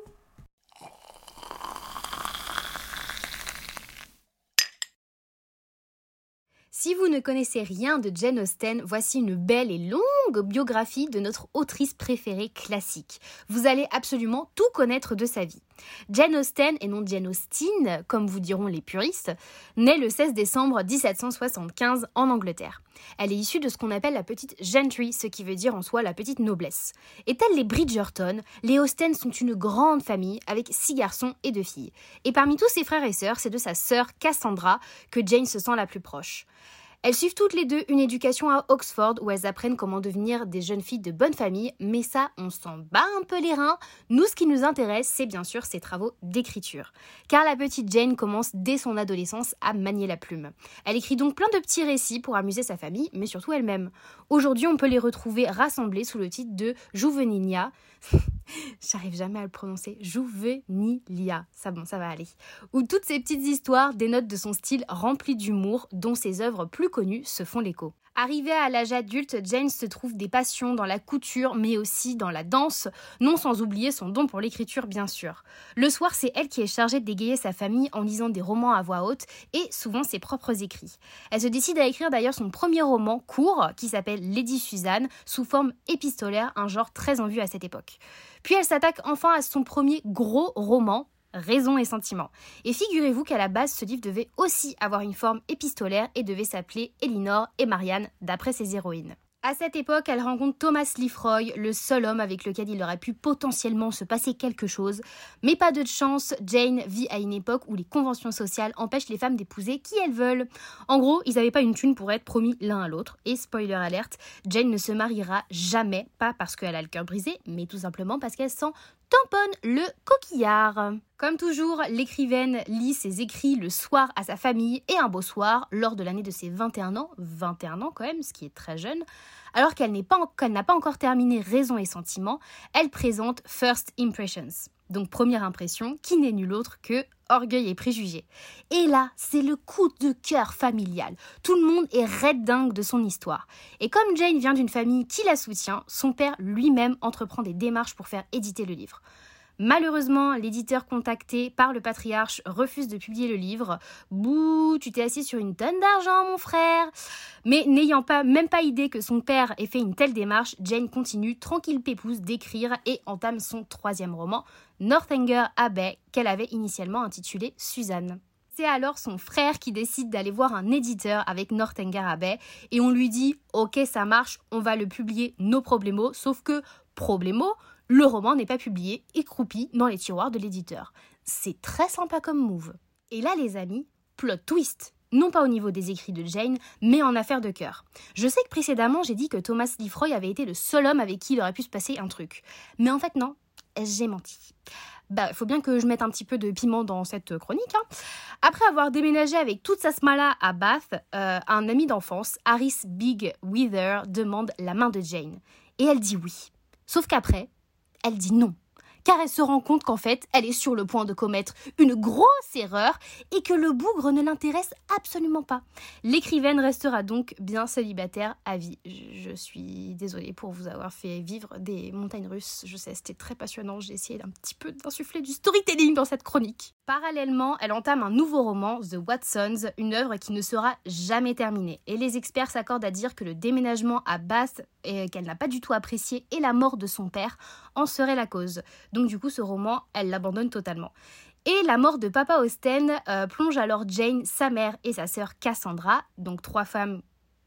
Si vous ne connaissez rien de Jane Austen, voici une belle et longue biographie de notre autrice préférée classique. Vous allez absolument tout connaître de sa vie. Jane Austen, et non Jane Austen, comme vous diront les puristes, naît le 16 décembre 1775 en Angleterre. Elle est issue de ce qu'on appelle la petite gentry, ce qui veut dire en soi la petite noblesse. Et telles les Bridgerton, les Austen sont une grande famille avec six garçons et deux filles. Et parmi tous ses frères et sœurs, c'est de sa sœur Cassandra que Jane se sent la plus proche. Elles suivent toutes les deux une éducation à Oxford où elles apprennent comment devenir des jeunes filles de bonne famille, mais ça, on s'en bat un peu les reins. Nous, ce qui nous intéresse, c'est bien sûr ses travaux d'écriture. Car la petite Jane commence dès son adolescence à manier la plume. Elle écrit donc plein de petits récits pour amuser sa famille, mais surtout elle-même. Aujourd'hui, on peut les retrouver rassemblés sous le titre de Juvenilia. J'arrive jamais à le prononcer. Juvenilia. Ça bon, ça va aller où toutes ces petites histoires dénotent de son style rempli d'humour dont ses œuvres plus connues se font l'écho. Arrivée à l'âge adulte, Jane se trouve des passions dans la couture, mais aussi dans la danse, non sans oublier son don pour l'écriture bien sûr. Le soir, c'est elle qui est chargée d'égayer sa famille en lisant des romans à voix haute et souvent ses propres écrits. Elle se décide à écrire d'ailleurs son premier roman court qui s'appelle Lady Suzanne sous forme épistolaire, un genre très en vue à cette époque. Puis elle s'attaque enfin à son premier gros roman, Raison et sentiment. Et figurez-vous qu'à la base, ce livre devait aussi avoir une forme épistolaire et devait s'appeler Elinor et Marianne, d'après ses héroïnes. À cette époque, elle rencontre Thomas Lifroy, le seul homme avec lequel il aurait pu potentiellement se passer quelque chose. Mais pas de chance, Jane vit à une époque où les conventions sociales empêchent les femmes d'épouser qui elles veulent. En gros, ils n'avaient pas une thune pour être promis l'un à l'autre. Et spoiler alerte, Jane ne se mariera jamais, pas parce qu'elle a le cœur brisé, mais tout simplement parce qu'elle sent tamponne le coquillard. Comme toujours, l'écrivaine lit ses écrits le soir à sa famille et un beau soir, lors de l'année de ses 21 ans, 21 ans quand même, ce qui est très jeune, alors qu'elle n'a pas, encore terminé Raison et Sentiment, elle présente First Impressions. Donc première impression, qui n'est nul autre que Orgueil et Préjugés. Et là, c'est le coup de cœur familial. Tout le monde est red dingue de son histoire. Et comme Jane vient d'une famille qui la soutient, son père lui-même entreprend des démarches pour faire éditer le livre. Malheureusement, l'éditeur contacté par le patriarche refuse de publier le livre. Bouh, tu t'es assis sur une tonne d'argent, mon frère. Mais n'ayant pas même pas idée que son père ait fait une telle démarche, Jane continue tranquille pépouse d'écrire et entame son troisième roman, Northanger Abbey, qu'elle avait initialement intitulé Suzanne. C'est alors son frère qui décide d'aller voir un éditeur avec Northanger Abbey et on lui dit Ok, ça marche, on va le publier, nos problemos. Sauf que, problemo, le roman n'est pas publié et croupit dans les tiroirs de l'éditeur. C'est très sympa comme move. Et là, les amis, plot twist. Non pas au niveau des écrits de Jane, mais en affaire de cœur. Je sais que précédemment, j'ai dit que Thomas Lifroy avait été le seul homme avec qui il aurait pu se passer un truc. Mais en fait, non, j'ai menti. Bah, faut bien que je mette un petit peu de piment dans cette chronique. Hein. Après avoir déménagé avec toute sa smala à Bath, euh, un ami d'enfance, Harris Big Wither, demande la main de Jane. Et elle dit oui. Sauf qu'après, elle dit non. Car elle se rend compte qu'en fait, elle est sur le point de commettre une grosse erreur et que le bougre ne l'intéresse absolument pas. L'écrivaine restera donc bien célibataire à vie. Je suis désolée pour vous avoir fait vivre des montagnes russes. Je sais, c'était très passionnant. J'ai essayé d'un petit peu d'insuffler du storytelling dans cette chronique. Parallèlement, elle entame un nouveau roman, The Watsons, une œuvre qui ne sera jamais terminée. Et les experts s'accordent à dire que le déménagement à Bath, qu'elle n'a pas du tout apprécié, et la mort de son père en serait la cause. Donc du coup, ce roman, elle l'abandonne totalement. Et la mort de Papa Austen euh, plonge alors Jane, sa mère et sa sœur Cassandra, donc trois femmes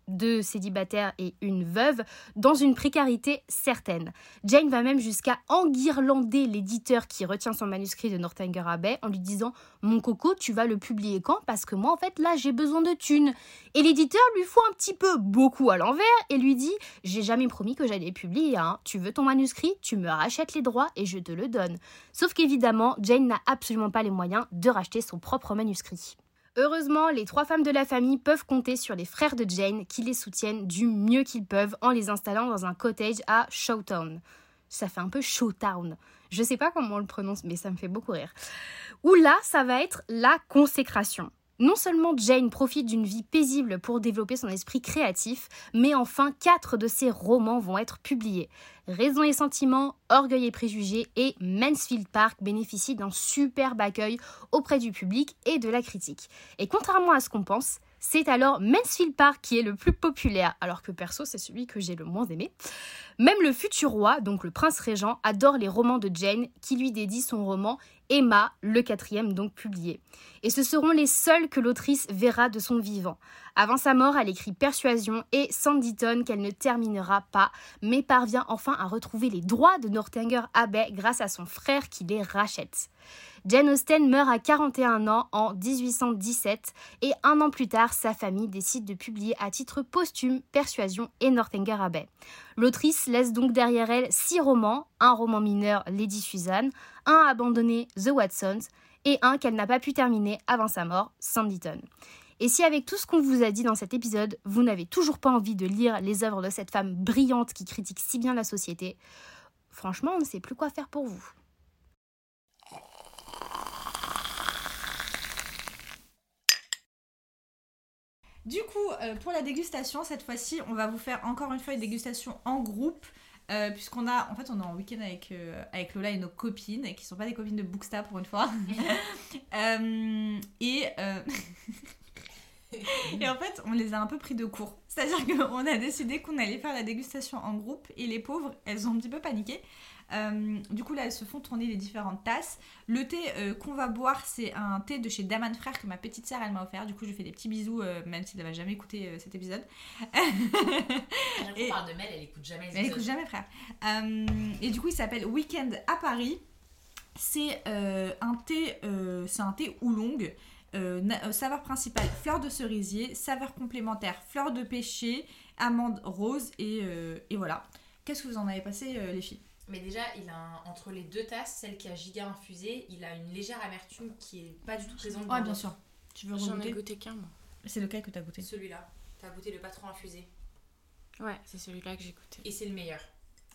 deux célibataires et une veuve, dans une précarité certaine. Jane va même jusqu'à enguirlander l'éditeur qui retient son manuscrit de Northanger Abbey en lui disant Mon coco, tu vas le publier quand? Parce que moi, en fait, là, j'ai besoin de thunes. Et l'éditeur lui fout un petit peu beaucoup à l'envers et lui dit J'ai jamais promis que j'allais publier. Hein. Tu veux ton manuscrit? Tu me rachètes les droits et je te le donne. Sauf qu'évidemment, Jane n'a absolument pas les moyens de racheter son propre manuscrit. Heureusement, les trois femmes de la famille peuvent compter sur les frères de Jane qui les soutiennent du mieux qu'ils peuvent en les installant dans un cottage à Showtown. Ça fait un peu Showtown. Je sais pas comment on le prononce, mais ça me fait beaucoup rire. Où là, ça va être la consécration. Non seulement Jane profite d'une vie paisible pour développer son esprit créatif, mais enfin quatre de ses romans vont être publiés. Raison et Sentiments, Orgueil et Préjugés et Mansfield Park bénéficient d'un superbe accueil auprès du public et de la critique. Et contrairement à ce qu'on pense, c'est alors Mansfield Park qui est le plus populaire, alors que perso c'est celui que j'ai le moins aimé. Même le futur roi, donc le prince régent, adore les romans de Jane, qui lui dédie son roman Emma, le quatrième donc publié. Et ce seront les seuls que l'autrice verra de son vivant. Avant sa mort, elle écrit Persuasion et Sanditon qu'elle ne terminera pas, mais parvient enfin à retrouver les droits de Northanger Abbey grâce à son frère qui les rachète. Jane Austen meurt à 41 ans en 1817 et un an plus tard, sa famille décide de publier à titre posthume Persuasion et Northanger Abbey. L'autrice laisse donc derrière elle six romans, un roman mineur Lady Suzanne, un abandonné The Watsons et un qu'elle n'a pas pu terminer avant sa mort, Sanditon. Et si avec tout ce qu'on vous a dit dans cet épisode, vous n'avez toujours pas envie de lire les œuvres de cette femme brillante qui critique si bien la société, franchement, on ne sait plus quoi faire pour vous. Du coup, euh, pour la dégustation, cette fois-ci, on va vous faire encore une fois une dégustation en groupe. Euh, Puisqu'on a, en fait, on est en week-end avec, euh, avec Lola et nos copines, qui sont pas des copines de Booksta pour une fois. Euh, et, et en fait, on les a un peu pris de court. C'est-à-dire qu'on a décidé qu'on allait faire la dégustation en groupe, et les pauvres, elles ont un petit peu paniqué. Euh, du coup, là, elles se font tourner les différentes tasses. Le thé euh, qu'on va boire, c'est un thé de chez Daman Frère que ma petite sœur elle m'a offert. Du coup, je fais des petits bisous, euh, même si elle va jamais écouté euh, cet épisode. On Et- parle de Mel, elle écoute jamais les Mais elle écoute épisodes. jamais, frère. Et du coup, il s'appelle Weekend à Paris. C'est un thé, c'est un thé oolong. Euh, euh, saveur principale fleur de cerisier, saveur complémentaire fleur de pêcher, amande rose et, euh, et voilà. Qu'est-ce que vous en avez passé euh, les filles? Mais déjà, il a un- entre les deux tasses, celle qui a giga infusé, il a une légère amertume qui est pas du tout présente. Ouais, dans bien sûr. Tu veux J'en ai goûté qu'un, moi. C'est lequel que t'as goûté? Celui-là, t'as goûté le pas trop infusé. Ouais, c'est celui-là que j'ai goûté. Et c'est le meilleur.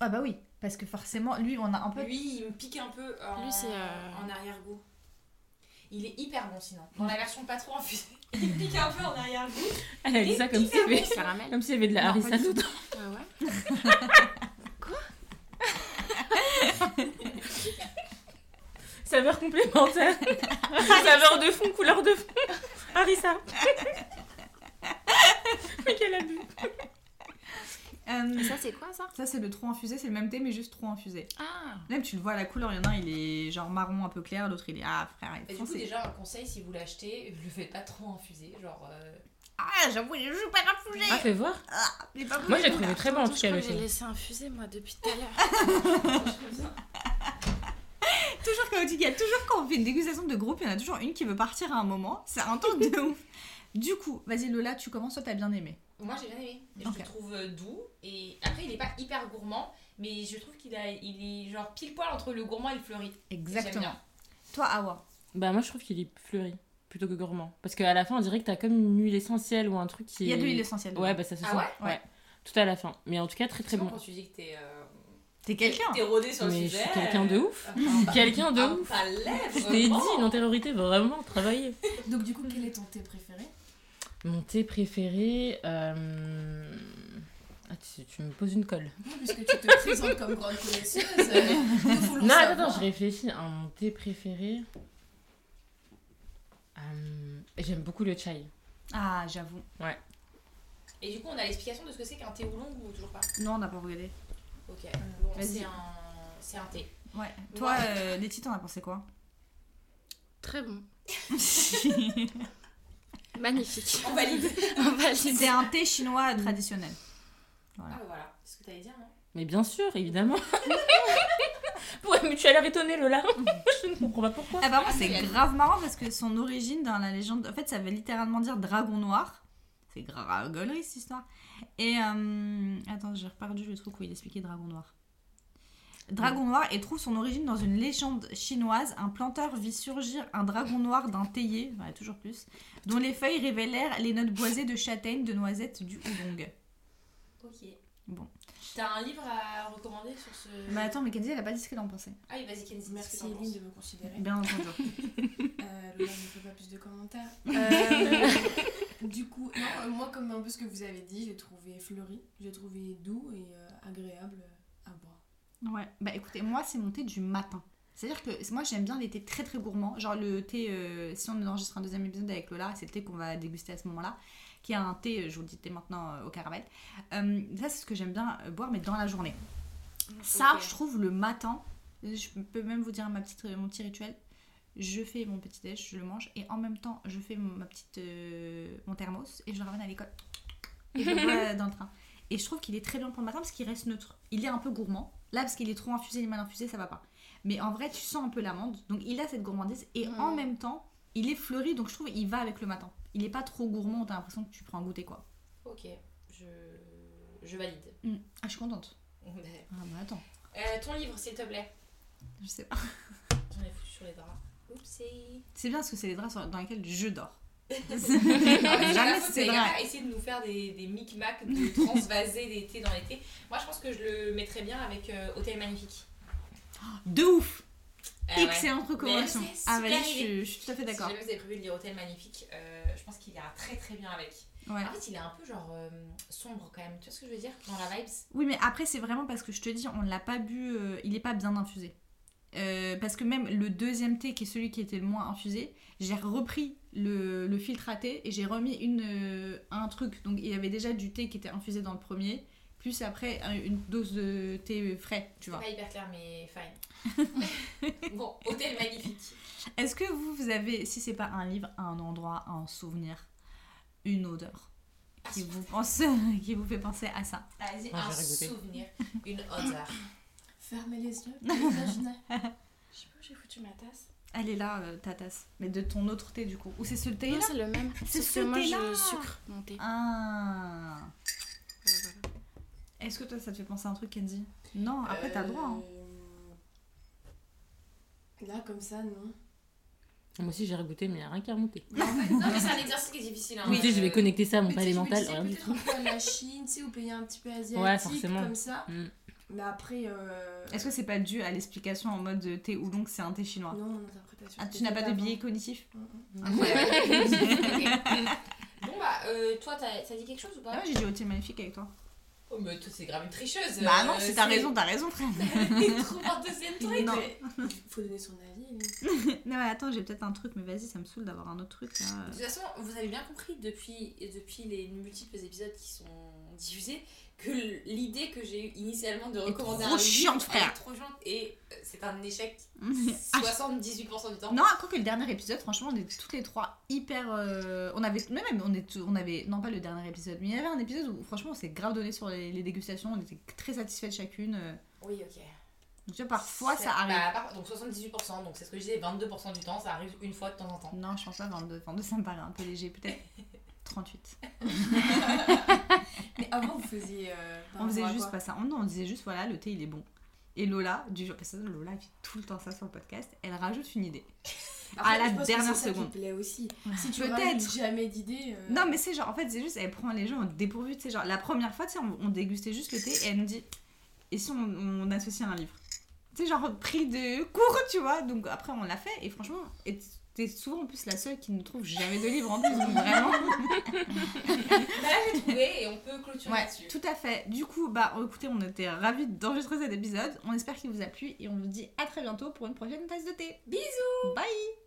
Ah bah oui, parce que forcément, lui, on a un peu... Lui, il me pique un peu en, Lui, c'est, euh, en arrière-goût. Il est hyper bon sinon. Dans la version pas trop infusée, il pique un peu en arrière-goût. Elle a dit ça comme s'il y avait, Caramel. comme s'il y avait de la harissa dedans. Ah ouais Saveur complémentaire. Saveur de fond, couleur de fond. Harissa. Mais quelle abus. Euh, Et ça, c'est quoi ça? ça, c'est le trop infusé, c'est le même thé, mais juste trop infusé. Ah Même tu le vois à la couleur, il y en a un, il est genre marron un peu clair, l'autre il est... Ah frère, il du coup, déjà, un conseil si vous l'achetez, le faites pas trop infuser. Genre, euh, Ah, j'avoue, il est super infusé Ah, fais voir. Il est pas Moi, j'ai trouvé très bon en tout cas le que j'ai thé. laissé infuser moi depuis tout à l'heure. toujours chaotique. Il y a toujours quand on fait une dégustation de groupe, il y en a toujours une qui veut partir à un moment. C'est un truc de ouf. Du coup, vas-y Lola, tu commences, toi t'as bien aimé. Moi j'ai bien aimé. Je le trouve euh, doux et après il est pas hyper gourmand, mais je trouve qu'il a, il est genre pile poil entre le gourmand et le fleuri. Exactement. Toi, Awa. Bah, moi, je trouve qu'il est fleuri plutôt que gourmand. Parce qu'à la fin, on dirait que t'as comme une huile essentielle ou un truc qui. Il y a de l'huile essentielle. Ouais, bah ça se Ah sent. ouais Ouais. Tout à la fin. Mais en tout cas, très très bon. Quand tu dis que t'es euh, T'es quelqu'un. t'es rodé sur le Mais je sujet. suis quelqu'un de ouf. euh, Quelqu'un de un ouf. palais, Je t'ai dit, vraiment. une antériorité vraiment travaillée. Donc du coup, quel est ton thé préféré? Mon thé préféré. euh, Ah, tu, tu me poses une colle. Puisque tu te présentes comme grande connaisseuse, euh, voulons Non, attends, je réfléchis à mon thé préféré. Euh, J'aime beaucoup le chai. Ah, j'avoue. Et du coup, on a l'explication de ce que c'est qu'un thé oolong ou toujours pas? Non, on n'a pas regardé. Ok. Bon, c'est un, c'est un thé. Ouais. Toi, euh, Letty, t'en as pensé quoi? Très bon. Magnifique. On valide. On valide. C'est un thé chinois traditionnel. Ah bah voilà, c'est ce que t'allais dire, non? Mais bien sûr, évidemment. ouais, mais tu as l'air étonnée, Lola. je ne comprends pas pourquoi. Ah bah moi c'est grave marrant parce que son origine dans la légende, en fait ça veut littéralement dire dragon noir. C'est grave gaulerie cette histoire. Et euh, attends j'ai perdu le truc où il expliquait dragon noir. Dragon noir et trouve son origine dans une légende chinoise. Un planteur vit surgir un dragon noir d'un théier, ouais, toujours plus, dont les feuilles révélèrent les notes boisées de châtaigne, de noisettes, du oolong. Ok. Bon. T'as un livre à recommander sur ce. Mais attends, mais Kenzie elle a pas dit ce qu'elle en pensait. Ah oui, vas-y, Kenzie. Merci penses de me considérer. Bien entendu. Euh, Lola ne fait pas plus de commentaires. Euh, du coup, non, euh, moi, comme un peu ce que vous avez dit, j'ai trouvé fleuri, j'ai trouvé doux et euh, agréable à boire. Ouais, bah écoutez, moi c'est mon thé du matin. C'est-à-dire que moi j'aime bien les thés très très gourmands. Genre le thé, euh, si on enregistre un deuxième épisode avec Lola, c'est le thé qu'on va déguster à ce moment-là, qui est un thé, euh, je vous le dis thé maintenant euh, au caramel. Euh, ça c'est ce que j'aime bien boire, mais dans la journée. Ça, je trouve le matin, je peux même vous dire ma petite, mon petit rituel. Je fais mon petit déj, je le mange, et en même temps je fais mon, ma petite, mon thermos et je le ramène à l'école. Et je le bois dans le train. Et je trouve qu'il est très bien pour le matin parce qu'il reste neutre. Il est un peu gourmand. Là, parce qu'il est trop infusé, il est mal infusé, ça va pas. Mais en vrai, tu sens un peu l'amande. Donc il a cette gourmandise. Et Mm. en même temps, il est fleuri. Donc je trouve il va avec le matin. Il est pas trop gourmand. T'as l'impression que tu prends un goûter quoi. Ok, je, je valide. Mm. Ah, je suis contente. Mais- Ah, bah attends. Euh, ton livre, s'il te plaît. Je sais pas. J'en ai foutu sur les draps. Oupsie. C'est bien parce que c'est les draps dans lesquels je dors. La Jamais faute, c'est vrai. essayer de nous faire des, des micmacs de transvaser des thés dans les thés. Moi, je pense que je le mettrais bien avec euh, Hôtel Magnifique. De ouf. Ah ouais. Excellente recommandation. Mais c'est Ah, super vas-y, je, je suis tout à fait d'accord. Si jamais vous avez prévu de lire Hôtel Magnifique, euh, je pense qu'il ira très très bien avec. Ouais. En fait, il est un peu genre euh, sombre quand même. Tu vois ce que je veux dire? Dans la vibes. Oui, mais après, c'est vraiment parce que je te dis, on l'a pas bu, euh, il est pas bien infusé. Euh, parce que même le deuxième thé, qui est celui qui était le moins infusé, j'ai repris le, le filtre à thé et j'ai remis une, euh, un truc. Donc il y avait déjà du thé qui était infusé dans le premier, plus après un- une dose de thé frais, tu C'est vois. pas hyper clair, mais fine. bon, hôtel magnifique. Est-ce que vous, vous avez, si c'est pas un livre, un endroit, un souvenir, une odeur qui vous, pense, qui vous fait penser à ça? Vas-y, un souvenir, une odeur. Fermez les yeux. imaginez. Je sais pas où j'ai foutu ma tasse. Elle est là, euh, ta tasse. Mais de ton autre thé, du coup. Ou c'est ce thé Non, là c'est le même. C'est ce que moi, thé-là. je sucre mon thé. Ah. Voilà. Est-ce que toi, ça te fait penser à un truc, Kenzie? Non, après, t'as le droit. hein. Euh, Là, comme ça, non. Moi aussi, j'ai regoûté, mais il n'y a rien qui a remonté. Non, mais c'est un exercice qui est difficile. Hein. Tu sais, je vais connecter ça à mon palais mental, rien du peut-être tout. un peu à la Chine, tu sais, ou pays un petit peu asiatique, Ouais, forcément. comme ça. Mm. Mais après, euh... Est-ce que c'est pas dû à l'explication en mode de thé oolong, c'est un thé chinois Non, mon interprétation. Ah, tu n'as pas de biais cognitif Mm, mm. Incroyable. Bon, bah, euh, toi, t'as t'as dit quelque chose ou Ah pas ouais, j'ai dit au thé magnifique avec toi. Oh, mais toi, c'est grave une tricheuse. Bah non, euh, si t'as raison, t'as raison, frère. Trop par deuxième truc. Non. Mais faut donner son avis. mais- non, mais attends, j'ai peut-être un truc, mais vas-y, ça me saoule d'avoir un autre truc là. De toute façon, vous avez bien compris depuis, depuis les multiples épisodes qui sont diffusés que l'idée que j'ai eue initialement de recommander trop un chiante, livre, frère. est trop chiante et euh, c'est un échec Ah, 78% du temps. Non, quoi que le dernier épisode, franchement, on était toutes les trois hyper. euh, on avait même, on, est, on avait, non pas le dernier épisode, mais il y avait un épisode où franchement, on s'est grave donné sur les, les dégustations, on était très satisfaits de chacune. euh. Oui, ok. Donc tu vois, parfois ça arrive. bah, donc 78%, donc c'est ce que je disais, 22% du temps, ça arrive une fois de temps en temps. Non, je pense pas 22. 22, ça me paraît un peu léger, peut-être 38. Mais avant, vous faisiez. euh, On faisait juste pas ça. Non, on disait juste voilà, le thé il est bon. Et Lola, du jour, parce que Lola elle fait tout le temps ça sur le podcast, elle rajoute une idée. Après, à la je pense que dernière c'est ça seconde. plaît aussi. Si tu Peut-être. jamais d'idées. euh, Non, mais c'est genre, en fait, c'est juste, elle prend les gens au dépourvu. Tu sais, genre, la première fois, tu sais, on, on dégustait juste le thé et elle nous dit et si on, on associait un livre? Tu sais, genre, pris de cours, tu vois. Donc après, on l'a fait et franchement, et t'es souvent en plus la seule qui ne trouve jamais de livre en plus, donc vraiment. Bah là, j'ai trouvé et on peut clôturer Ouais, là-dessus. tout à fait. Du coup, bah écoutez, on était ravis d'enregistrer cet épisode. On espère qu'il vous a plu et on vous dit à très bientôt pour une prochaine tasse de thé. Bisous Bye